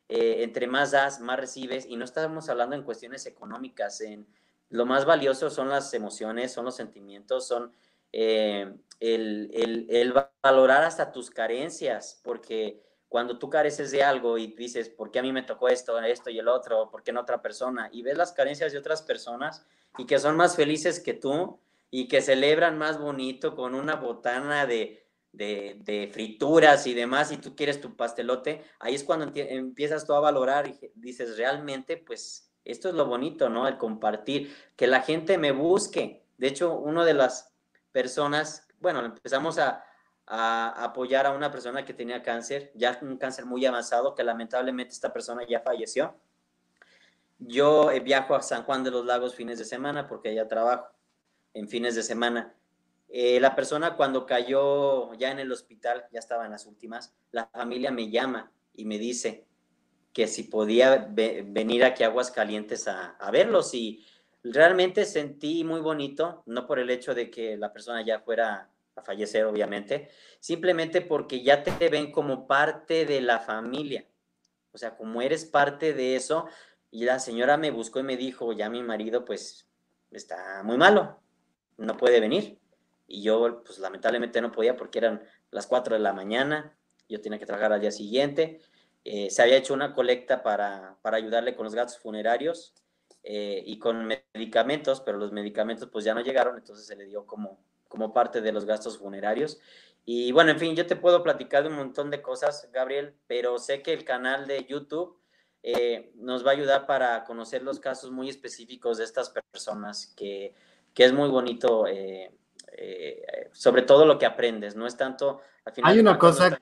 eh, entre más das, más recibes, y no estamos hablando en cuestiones económicas, en lo más valioso son las emociones, son los sentimientos, son eh, el, el, el valorar hasta tus carencias, porque cuando tú careces de algo y dices, ¿por qué a mí me tocó esto, esto y el otro? ¿Por qué no otra persona? Y ves las carencias de otras personas y que son más felices que tú, y que celebran más bonito con una botana de, de, frituras y demás, y tú quieres tu pastelote, ahí es cuando empiezas tú a valorar y dices, realmente, pues esto es lo bonito, ¿no? El compartir, que la gente me busque. De hecho, una de las personas, bueno, empezamos a, a apoyar a una persona que tenía cáncer, ya un cáncer muy avanzado, que lamentablemente esta persona ya falleció. Yo eh, viajo a San Juan de los Lagos fines de semana porque allá trabajo en fines de semana. Eh, la persona cuando cayó ya en el hospital, ya estaba en las últimas, la familia me llama y me dice que si podía venir aquí a Aguascalientes a, a verlos y realmente sentí muy bonito, no por el hecho de que la persona ya fuera a fallecer, obviamente, simplemente porque ya te ven como parte de la familia. O sea, como eres parte de eso, y la señora me buscó y me dijo, ya mi marido pues está muy malo, no puede venir. Y yo, pues lamentablemente no podía porque eran las 4 de la mañana, yo tenía que trabajar al día siguiente. Eh, se había hecho una colecta para, para ayudarle con los gastos funerarios eh, y con medicamentos, pero los medicamentos pues ya no llegaron, entonces se le dio como, como parte de los gastos funerarios. Y bueno, en fin, yo te puedo platicar de un montón de cosas, Gabriel, pero sé que el canal de YouTube eh, nos va a ayudar para conocer los casos muy específicos de estas personas que que es muy bonito, eh, eh, sobre todo lo que aprendes, no es tanto... Al final hay una cosa...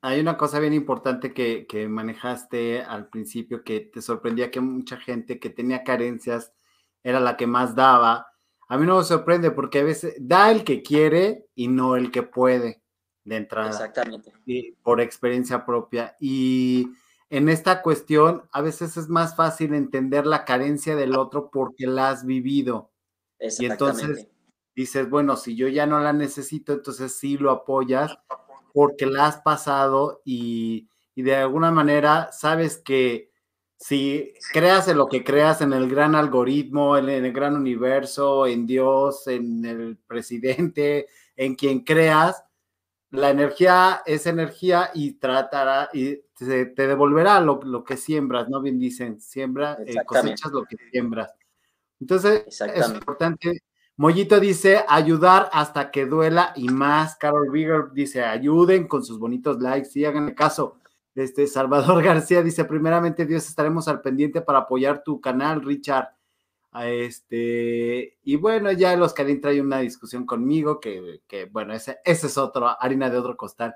hay una cosa bien importante que, que, manejaste al principio que te sorprendía que mucha gente que tenía carencias era la que más daba. A mí no me sorprende porque a veces da el que quiere y no el que puede de entrada. Exactamente. Y por experiencia propia. Y en esta cuestión a veces es más fácil entender la carencia del otro porque la has vivido. Y entonces dices, bueno, si yo ya no la necesito, entonces sí lo apoyas porque la has pasado y, de alguna manera sabes que si creas en lo que creas, en el gran algoritmo, en, el gran universo, en Dios, en el presidente, en quien creas, la energía es energía y tratará y te, devolverá lo, que siembras, ¿no? Bien dicen, siembra, eh, cosechas lo que siembras. Entonces, es importante Mollito dice ayudar hasta que duela y más. Carol Bigger dice ayuden con sus bonitos likes y háganle caso. Este Salvador García dice primeramente Dios estaremos al pendiente para apoyar tu canal, Richard. Este, y bueno, ya los Karim trae una discusión conmigo que, que bueno, ese, ese es otro, harina de otro costal.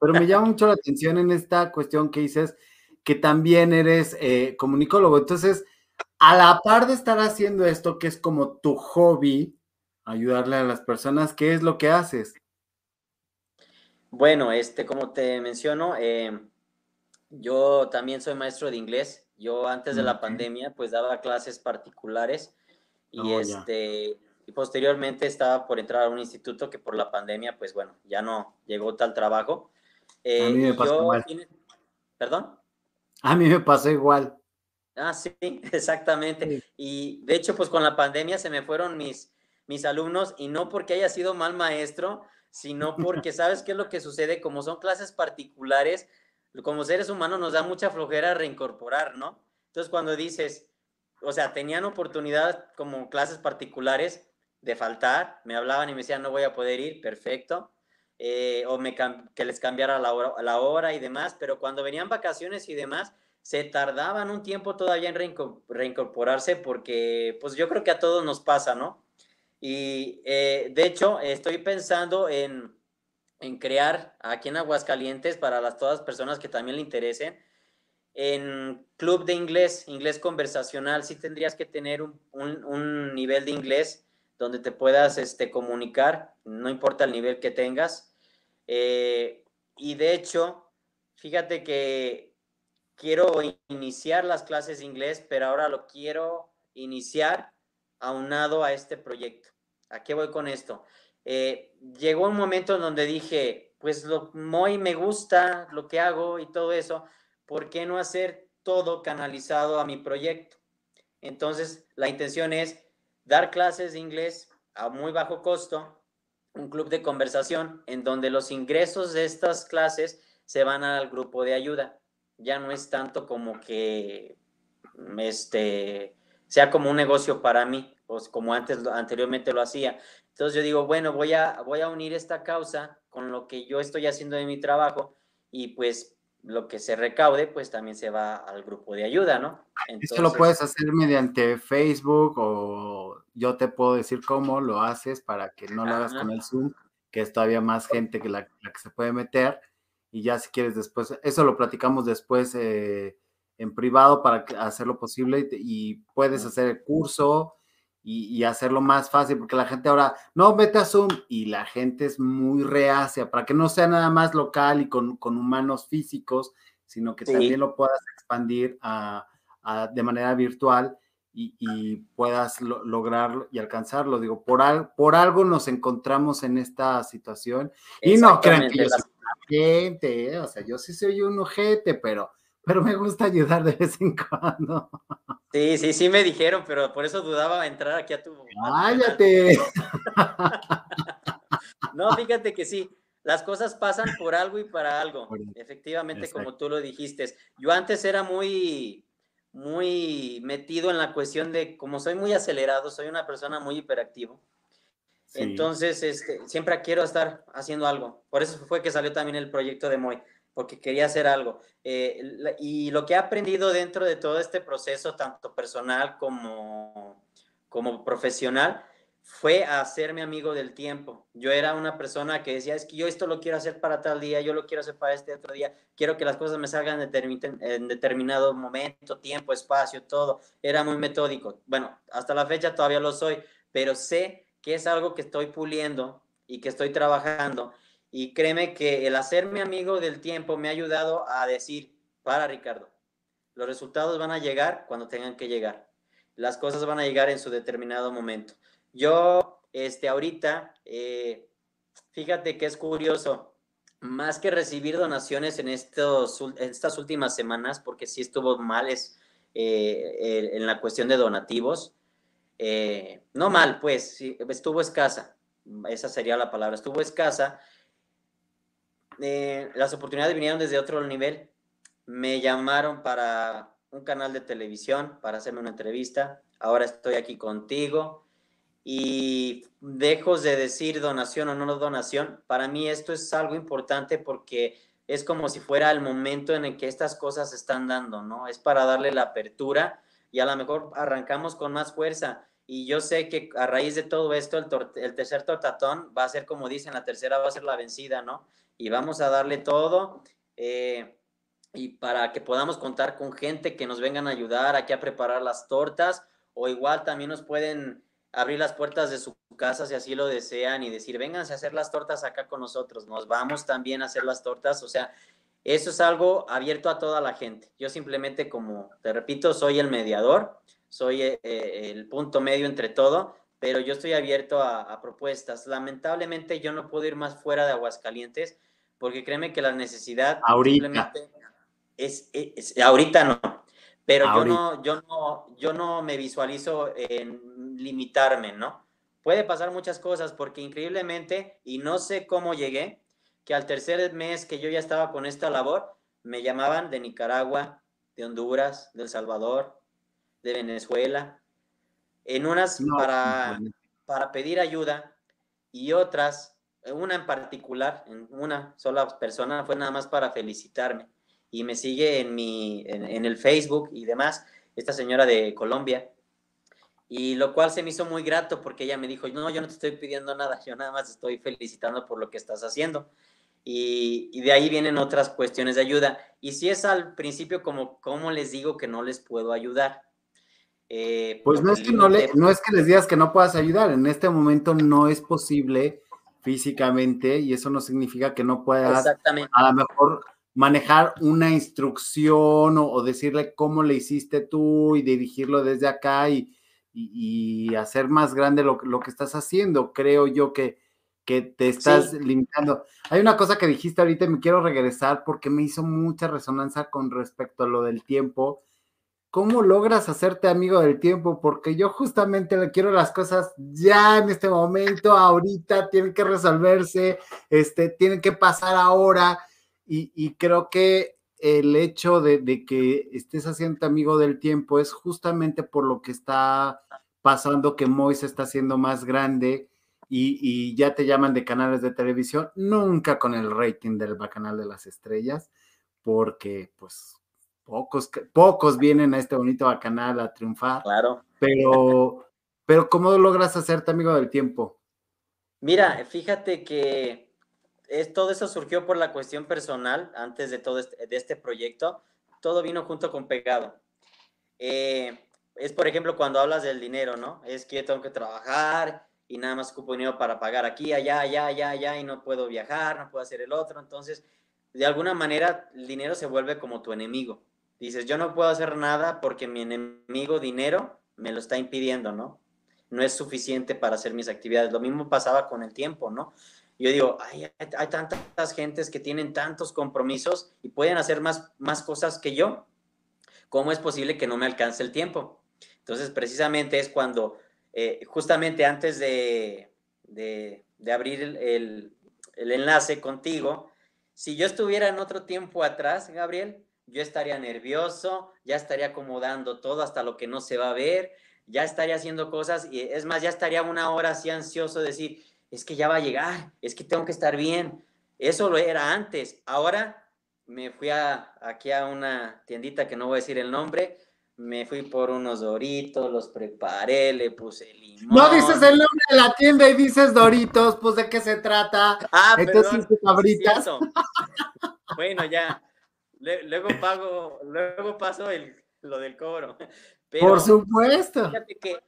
Pero me llama mucho la atención en esta cuestión que dices que también eres eh, comunicólogo. Entonces, a la par de estar haciendo esto, que es como tu hobby, ayudarle a las personas, ¿qué es lo que haces? Bueno, este, como te menciono, eh, yo también soy maestro de inglés. Yo antes de la pandemia, pues daba clases particulares y oh, este, y posteriormente estaba por entrar a un instituto que por la pandemia, pues bueno, ya no llegó tal trabajo. a mí me pasó igual. ¿Perdón? A mí me pasó igual. Ah, sí, exactamente. Y de hecho, pues con la pandemia se me fueron mis, mis alumnos y no porque haya sido mal maestro, sino porque sabes qué es lo que sucede, como son clases particulares, como seres humanos nos da mucha flojera reincorporar, ¿no? Entonces cuando dices, o sea, tenían oportunidad como clases particulares de faltar, me hablaban y me decían, no voy a poder ir, perfecto, eh, o que les cambiara la hora, la hora y demás, pero cuando venían vacaciones y demás, se tardaban un tiempo todavía en reincorporarse porque pues yo creo que a todos nos pasa, ¿no? Y eh, de hecho estoy pensando en, en, crear aquí en Aguascalientes para las todas personas que también le interesen, en club de inglés, inglés conversacional, sí tendrías que tener un, un, un nivel de inglés donde te puedas este, comunicar, no importa el nivel que tengas. Eh, y de hecho, fíjate que quiero iniciar las clases de inglés, pero ahora lo quiero iniciar aunado a este proyecto. ¿A qué voy con esto? Eh, llegó un momento en donde dije, pues lo muy me gusta lo que hago y todo eso, ¿por qué no hacer todo canalizado a mi proyecto? Entonces, la intención es dar clases de inglés a muy bajo costo, un club de conversación en donde los ingresos de estas clases se van al grupo de ayuda. Ya no es tanto como que este sea como un negocio para mí, pues como antes anteriormente lo hacía. Entonces yo digo, bueno, voy a voy a unir esta causa con lo que yo estoy haciendo de mi trabajo y pues lo que se recaude, pues también se va al grupo de ayuda, ¿no? Esto lo puedes hacer mediante Facebook o yo te puedo decir cómo lo haces para que no lo hagas con el Zoom, que es todavía más gente que la, que se puede meter. Y ya si quieres después, eso lo platicamos después eh, en privado para hacerlo posible y puedes hacer el curso y, hacerlo más fácil, porque la gente ahora, no, vete a Zoom, y la gente es muy reacia, para que no sea nada más local y con, humanos físicos, sino que también lo puedas expandir de manera virtual y, puedas lograrlo y alcanzarlo. Digo, por, por algo nos encontramos en esta situación y no crean que yo soy gente, ¿eh? o sea, yo sí soy un ojete, pero pero me gusta ayudar de vez en cuando. Sí, sí, sí me dijeron, pero por eso dudaba entrar aquí a tu. ¡Cállate! no, fíjate que sí, las cosas pasan por algo y para algo. Efectivamente, como tú lo dijiste. Yo antes era muy, muy metido en la cuestión de, como soy muy acelerado, soy una persona muy hiperactivo. Entonces, este, siempre quiero estar haciendo algo. Por eso fue que salió también el proyecto de Moy porque quería hacer algo. Eh, y lo que he aprendido dentro de todo este proceso, tanto personal como, como profesional, fue hacerme amigo del tiempo. Yo era una persona que decía, es que yo esto lo quiero hacer para tal día, yo lo quiero hacer para este otro día, quiero que las cosas me salgan en determinado momento, tiempo, espacio, todo. Era muy metódico. Bueno, hasta la fecha todavía lo soy, pero sé que es algo que estoy puliendo y que estoy trabajando y créeme que el hacerme amigo del tiempo me ha ayudado a decir, para Ricardo, los resultados van a llegar cuando tengan que llegar. Las cosas van a llegar en su determinado momento. Yo, este, ahorita, eh, fíjate que es curioso, más que recibir donaciones en, estos, estas últimas semanas, porque sí estuvo mal es, eh, en la cuestión de donativos, eh, no mal, pues, estuvo escasa, esa sería la palabra, estuvo escasa, eh, las oportunidades vinieron desde otro nivel. Me llamaron para un canal de televisión para hacerme una entrevista. Ahora estoy aquí contigo y dejo de decir donación o no donación, para mí esto es algo importante porque es como si fuera el momento en el que estas cosas se están dando, ¿no? Es para darle la apertura y a lo mejor arrancamos con más fuerza. Y yo sé que a raíz de todo esto, el, tercer tortatón va a ser, como dicen, la tercera va a ser la vencida, ¿no? Y vamos a darle todo. Eh, y para que podamos contar con gente que nos vengan a ayudar aquí a preparar las tortas, o igual también nos pueden abrir las puertas de su casa si así lo desean y decir, vénganse a hacer las tortas acá con nosotros, nos vamos también a hacer las tortas, o sea, eso es algo abierto a toda la gente. Yo simplemente, como te repito, soy el mediador, soy eh, eh, el punto medio entre todo, pero yo estoy abierto a, propuestas. Lamentablemente yo no puedo ir más fuera de Aguascalientes porque créeme que la necesidad ahorita. es, ahorita no, pero yo no, yo no, yo no me visualizo en limitarme, ¿no? Puede pasar muchas cosas porque increíblemente, y no sé cómo llegué, que al tercer mes que yo ya estaba con esta labor, me llamaban de Nicaragua, de Honduras, de El Salvador, de Venezuela, en unas para, para pedir ayuda y otras, una en particular, en una sola persona, fue nada más para felicitarme y me sigue en, mi, en, el Facebook y demás, esta señora de Colombia, y lo cual se me hizo muy grato porque ella me dijo, no, yo no te estoy pidiendo nada, yo nada más estoy felicitando por lo que estás haciendo. Y, de ahí vienen otras cuestiones de ayuda. Y si es al principio como, ¿cómo les digo que no les puedo ayudar? Eh, pues no es, que no, le, no es que les digas que no puedas ayudar, en este momento no es posible físicamente y eso no significa que no puedas a lo mejor manejar una instrucción o, decirle cómo le hiciste tú y dirigirlo desde acá y, hacer más grande lo, que estás haciendo. Creo yo que, que te estás limitando. Hay una cosa que dijiste ahorita y me quiero regresar porque me hizo mucha resonancia con respecto a lo del tiempo. ¿Cómo logras hacerte amigo del tiempo? Porque yo justamente le quiero las cosas ya en este momento, ahorita, tienen que resolverse, este, tienen que pasar ahora y, creo que el hecho de, que estés haciendo amigo del tiempo es justamente por lo que está pasando que Mois está siendo más grande y, ya te llaman de canales de televisión, nunca con el rating del Bacanal de las Estrellas, porque pues pocos, pocos vienen a este bonito Bacanal a triunfar. Claro. Pero, pero ¿cómo logras hacerte amigo del tiempo? Mira, fíjate que todo eso surgió por la cuestión personal, antes de todo este, de este proyecto, todo vino junto con pegado. Eh, es, por ejemplo, cuando hablas del dinero, ¿no? Es que yo tengo que trabajar y nada más ocupo dinero para pagar aquí, allá, allá, allá, allá, y no puedo viajar, no puedo hacer el otro. Entonces, de alguna manera, el dinero se vuelve como tu enemigo. Dices, yo no puedo hacer nada porque mi enemigo dinero me lo está impidiendo, ¿no? No es suficiente para hacer mis actividades. Lo mismo pasaba con el tiempo, ¿no? yo digo, hay, hay tantas gentes que tienen tantos compromisos y pueden hacer más, más cosas que yo. ¿Cómo es posible que no me alcance el tiempo? Entonces, precisamente es cuando, eh, justamente antes de, de, abrir el, el, enlace contigo, si yo estuviera en otro tiempo atrás, Gabriel, yo estaría nervioso, ya estaría acomodando todo hasta lo que no se va a ver, ya estaría haciendo cosas y es más, ya estaría una hora así ansioso de decir, es que ya va a llegar, es que tengo que estar bien. Eso lo era antes. Ahora me fui a, aquí a una tiendita que no voy a decir el nombre, me fui por unos doritos, los preparé, le puse limón. No dices el nombre de la tienda y dices doritos, pues de qué se trata. Ah, Entonces, cabritas. bueno, ya. Luego pago, luego paso el, lo del cobro. por supuesto. Fíjate que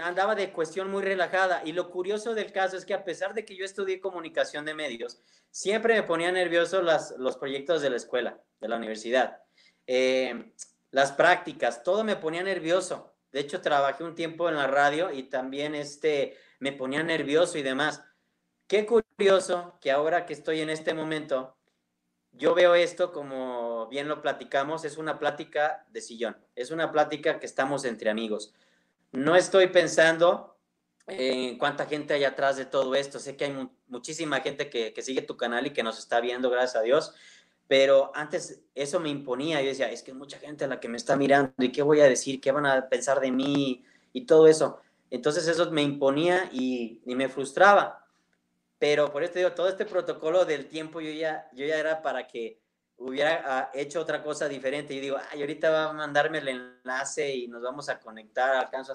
andaba de cuestión muy relajada. Y lo curioso del caso es que a pesar de que yo estudié comunicación de medios, siempre me ponía nervioso las, los proyectos de la escuela, de la universidad. Eh, las prácticas, todo me ponía nervioso. De hecho, trabajé un tiempo en la radio y también este, me ponía nervioso y demás. Qué curioso que ahora que estoy en este momento, yo veo esto como bien lo platicamos, es una plática de sillón, es una plática que estamos entre amigos no estoy pensando en cuánta gente hay atrás de todo esto. Sé que hay muchísima gente que, sigue tu canal y que nos está viendo, gracias a Dios. Pero antes eso me imponía. Yo decía, es que mucha gente a la que me está mirando y qué voy a decir, qué van a pensar de mí y todo eso. Entonces eso me imponía y me frustraba. Pero por eso digo, todo este protocolo del tiempo yo ya, yo ya era para que hubiera ah, hecho otra cosa diferente. Y digo, ay, ahorita va a mandarme el enlace y nos vamos a conectar, alcanzo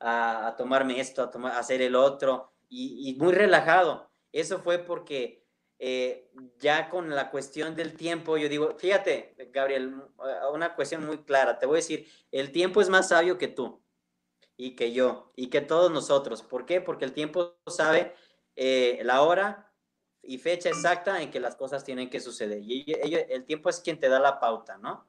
a, a tomarme esto, a, tomar, a hacer el otro, y, y, muy relajado. Eso fue porque eh, ya con la cuestión del tiempo, yo digo, fíjate, Gabriel, una cuestión muy clara, te voy a decir, el tiempo es más sabio que tú y que yo y que todos nosotros. ¿Por qué? Porque el tiempo sabe eh, la hora y fecha exacta en que las cosas tienen que suceder. Y el tiempo es quien te da la pauta, ¿no?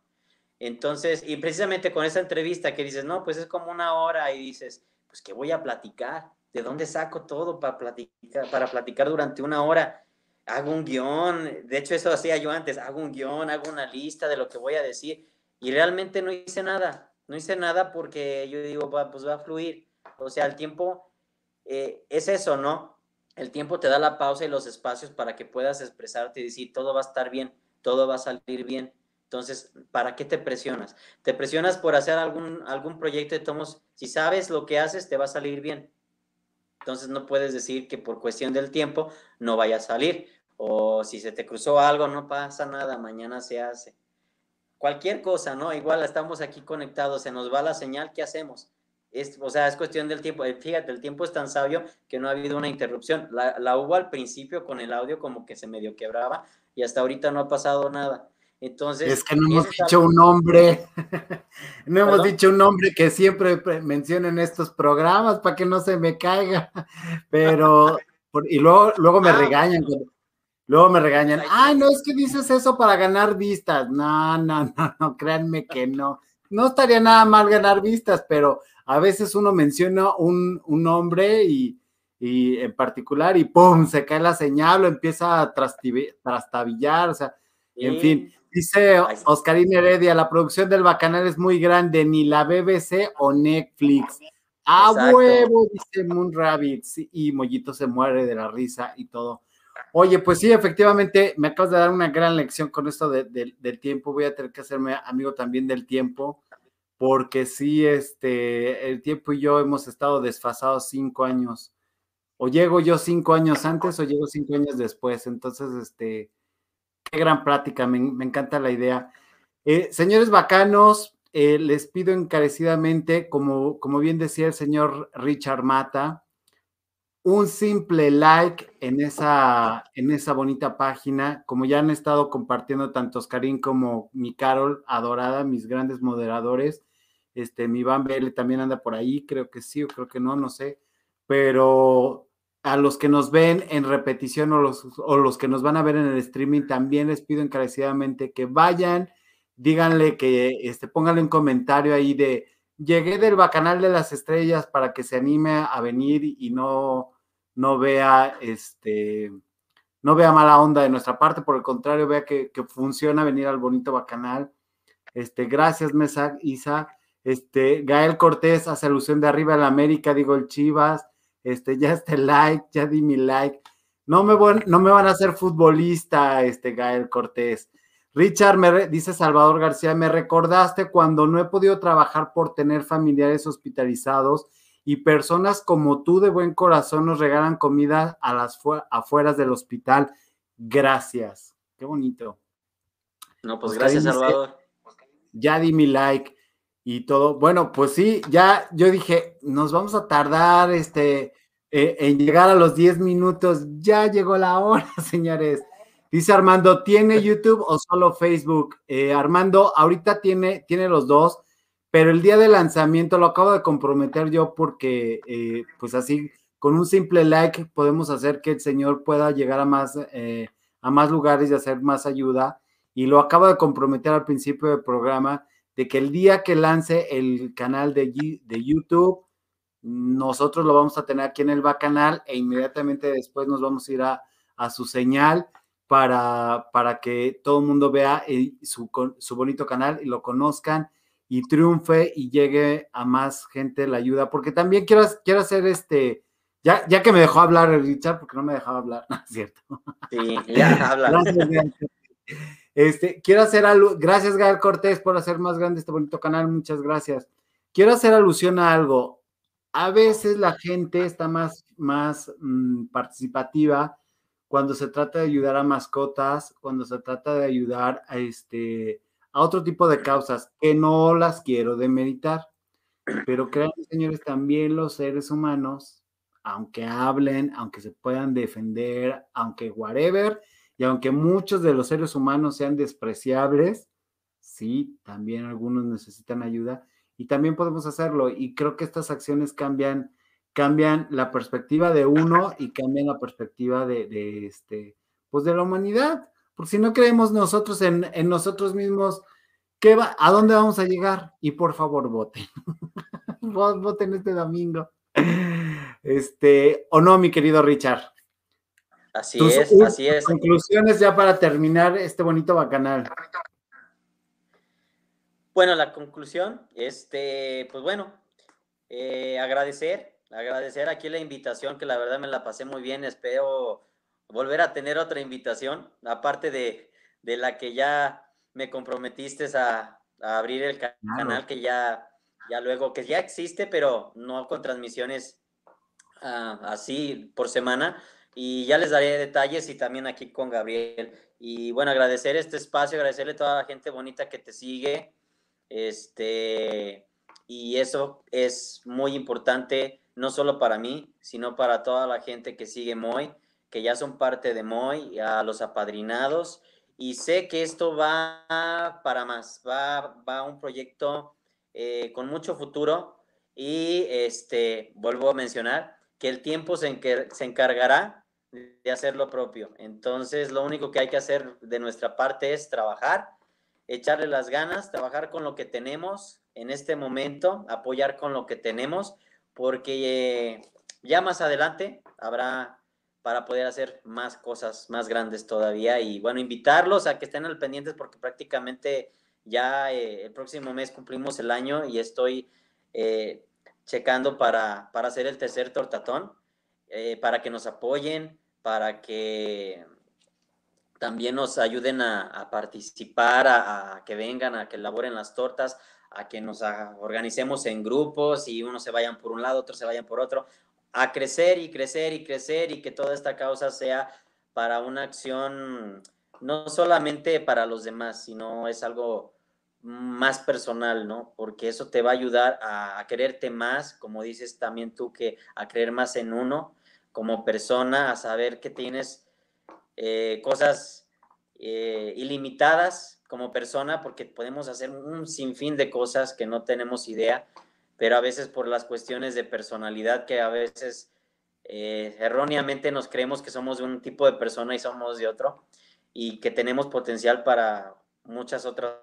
Entonces, y precisamente con esa entrevista que dices, no, pues es como una hora y dices, pues ¿qué voy a platicar? ¿De dónde saco todo para platicar, para platicar durante una hora? Hago un guion, de hecho eso hacía yo antes, hago un guion, hago una lista de lo que voy a decir y realmente no hice nada, no hice nada porque yo digo, pues va a fluir. O sea, el tiempo eh, es eso, ¿no? El tiempo te da la pausa y los espacios para que puedas expresarte y decir, todo va a estar bien, todo va a salir bien. Entonces, ¿para qué te presionas? Te presionas por hacer algún, algún proyecto de tomos. Si sabes lo que haces, te va a salir bien. Entonces, no puedes decir que por cuestión del tiempo no vaya a salir. O si se te cruzó algo, no pasa nada, mañana se hace. Cualquier cosa, ¿no? Igual estamos aquí conectados, se nos va la señal, ¿qué hacemos? O sea, es cuestión del tiempo. Eh, fíjate, el tiempo es tan sabio que no ha habido una interrupción. La, hubo al principio con el audio como que se medio quebraba y hasta ahorita no ha pasado nada. Entonces, es que no hemos dicho un nombre, no hemos dicho un nombre que siempre mencionen estos programas para que no se me caiga, pero, y luego, luego me ah. regañan, luego me regañan, ay, no es que dices eso para ganar vistas, no, no, no, no, créanme que no, no estaría nada mal ganar vistas, pero a veces uno menciona un, nombre y, en particular y ¡pum! se cae la señal o empieza a trastabillar, o sea, en fin. Dice Oscarín Heredia, la producción del Bacanal es muy grande, ni la BBC o Netflix. A huevo, dice Moon Rabbit, y Mollito se muere de la risa y todo. Oye, pues sí, efectivamente, me acabas de dar una gran lección con esto del tiempo. Voy a tener que hacerme amigo también del tiempo porque sí, este, el tiempo y yo hemos estado desfasados cinco años. O llego yo cinco años antes o llego cinco años después. Entonces, este, qué gran plática, me, encanta la idea. Eh, señores bacanos, eh, les pido encarecidamente, como, como bien decía el señor Richard Mata, un simple like en esa, en esa bonita página, como ya han estado compartiendo tanto Oscarín como mi Carol, adorada, mis grandes moderadores. Este, mi Van BL también anda por ahí, creo que sí o creo que no, no sé. Pero a los que nos ven en repetición o los, o los que nos van a ver en el streaming, también les pido encarecidamente que vayan, díganle que este, pónganle un comentario ahí de llegué del Bacanal de las Estrellas para que se anime a venir y no, no vea este no vea mala onda de nuestra parte, por el contrario, vea que, que funciona venir al bonito Bacanal. Este, gracias, Mesa Isa. Este, Gael Cortés hace alusión de arriba de la América, digo el Chivas. Este, ya este like, ya di mi like. No me, no me van a hacer futbolista, este Gael Cortés. Richard, me dice Salvador García, me recordaste cuando no he podido trabajar por tener familiares hospitalizados y personas como tú de buen corazón nos regalan comida a las afueras del hospital. Gracias. Qué bonito. No, pues gracias, Salvador. Ya di mi like y todo. Bueno, pues sí, ya yo dije, nos vamos a tardar este, eh, en llegar a los 10 minutos. Ya llegó la hora, señores. Dice Armando, ¿tiene YouTube o solo Facebook? Eh, Armando, ahorita tiene, tiene los dos, pero el día de lanzamiento lo acabo de comprometer yo porque, eh, pues así, con un simple like podemos hacer que el Señor pueda llegar a más, a más lugares y hacer más ayuda. Y lo acabo de comprometer al principio del programa de que el día que lance el canal de, de YouTube, nosotros lo vamos a tener aquí en el Bacanal e inmediatamente después nos vamos a ir a, su señal para, para que todo el mundo vea eh, su, su, bonito canal y lo conozcan y triunfe y llegue a más gente la ayuda, porque también quiero, quiero hacer este, ya, ya que me dejó hablar Richard, porque no me dejaba hablar, ¿no es cierto? Sí, ya habla. Este, quiero hacer algo, gracias Gael Cortés por hacer más grande este bonito canal, muchas gracias. Quiero hacer alusión a algo. a veces la gente está más, más mm, participativa cuando se trata de ayudar a mascotas, cuando se trata de ayudar a, este, a otro tipo de causas que no las quiero demeritar. Pero crean, señores, también los seres humanos, aunque hablen, aunque se puedan defender, aunque whatever, y aunque muchos de los seres humanos sean despreciables, sí, también algunos necesitan ayuda y también podemos hacerlo. Y creo que estas acciones cambian, cambian la perspectiva de uno y cambian la perspectiva de, este, pues de la humanidad. Porque si no creemos nosotros en, nosotros mismos, ¿qué va, ¿a dónde vamos a llegar? Y por favor, voten. voten este domingo. Este, o no, mi querido Richard. Así es, así es. Conclusiones ya para terminar este bonito bacanal. Bueno, la conclusión, este, pues bueno, eh, agradecer, agradecer aquí la invitación, que la verdad me la pasé muy bien, espero volver a tener otra invitación, aparte de, la que ya me comprometiste a, abrir el canal que ya, ya luego, que ya existe, pero no con transmisiones ah, así por semana, y ya les daré detalles y también aquí con Gabriel. Y bueno, agradecer este espacio, agradecerle a toda la gente bonita que te sigue, este, y eso es muy importante, no solo para mí, sino para toda la gente que sigue Moy, que ya son parte de Moy, a los apadrinados. Y sé que esto va para más, va, va un proyecto eh, con mucho futuro. Y este, vuelvo a mencionar que el tiempo se, se encargará de hacer lo propio. Entonces, lo único que hay que hacer de nuestra parte es trabajar echarle las ganas, trabajar con lo que tenemos en este momento, apoyar con lo que tenemos, porque eh, ya más adelante habrá para poder hacer más cosas más grandes todavía y bueno, invitarlos a que estén al pendientes porque prácticamente ya eh, el próximo mes cumplimos el año y estoy eh, checando para, para hacer el tercer tortatón, para que nos apoyen, para que también nos ayuden a, participar, a, que vengan, a que elaboren las tortas, a que nos organicemos en grupos y unos se vayan por un lado, otros se vayan por otro, a crecer y crecer y crecer y que toda esta causa sea para una acción no solamente para los demás, sino es algo más personal, ¿no? Porque eso te va a ayudar a, quererte más, como dices también tú, que a creer más en uno como persona, a saber que tienes eh, cosas eh, ilimitadas como persona, porque podemos hacer un sinfín de cosas que no tenemos idea, pero a veces por las cuestiones de personalidad que a veces eh, erróneamente nos creemos que somos de un tipo de persona y somos de otro, y que tenemos potencial para muchas otras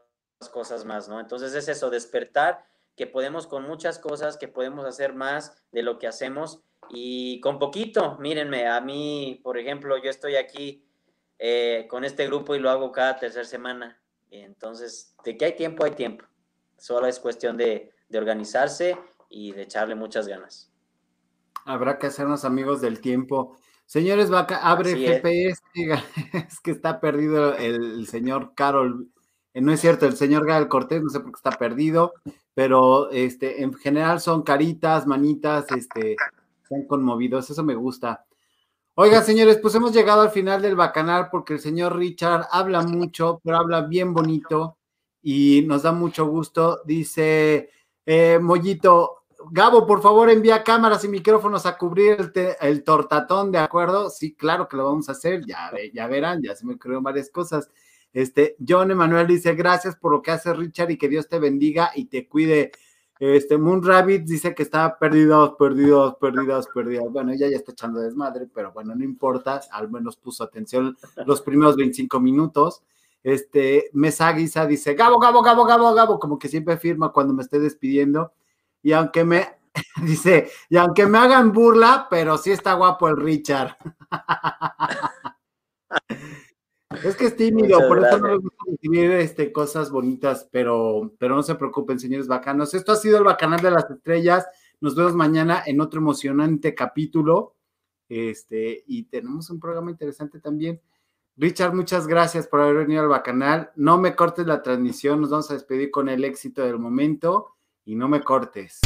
cosas más, ¿no? Entonces es eso, despertar que podemos con muchas cosas, que podemos hacer más de lo que hacemos y con poquito, mírenme, a mí, por ejemplo, yo estoy aquí eh, con este grupo y lo hago cada tercera semana. Entonces, de que hay tiempo, hay tiempo. Solo es cuestión de, organizarse y de echarle muchas ganas. Habrá que hacernos amigos del tiempo. Señores, Vaca, abre GPS. Es. que está perdido el, señor Carol. Eh, no es cierto, el señor Gael Cortés, no sé por qué está perdido, pero este, en general son caritas, manitas, este, están conmovidos. Eso me gusta. Oiga, señores, pues hemos llegado al final del bacanal porque el señor Richard habla mucho, pero habla bien bonito y nos da mucho gusto. Dice, eh, Mollito, Gabo, por favor, envía cámaras y micrófonos a cubrir el, tortatón, ¿de acuerdo? Sí, claro que lo vamos a hacer, ya, ya verán, ya se me ocurrieron varias cosas. Este, John Emanuel dice, gracias por lo que hace Richard y que Dios te bendiga y te cuide. Este, Moon Rabbit dice que está perdidos, perdidos, perdidos, perdidos. Bueno, ella ya está echando desmadre, pero bueno, no importa, al menos puso atención los primeros 25 minutos. Este, Mesa Guisa dice, Gabo, Gabo, Gabo, Gabo, Gabo, como que siempre firma cuando me esté despidiendo. Y aunque me, dice, y aunque me hagan burla, pero sí está guapo el Richard. Es que es tímido, por eso no le gusta recibir este, cosas bonitas, pero, pero no se preocupen, señores bacanos. Esto ha sido el Bacanal de las Estrellas. Nos vemos mañana en otro emocionante capítulo. Este, y tenemos un programa interesante también. Richard, muchas gracias por haber venido al Bacanal. No me cortes la transmisión, nos vamos a despedir con el éxito del momento y no me cortes.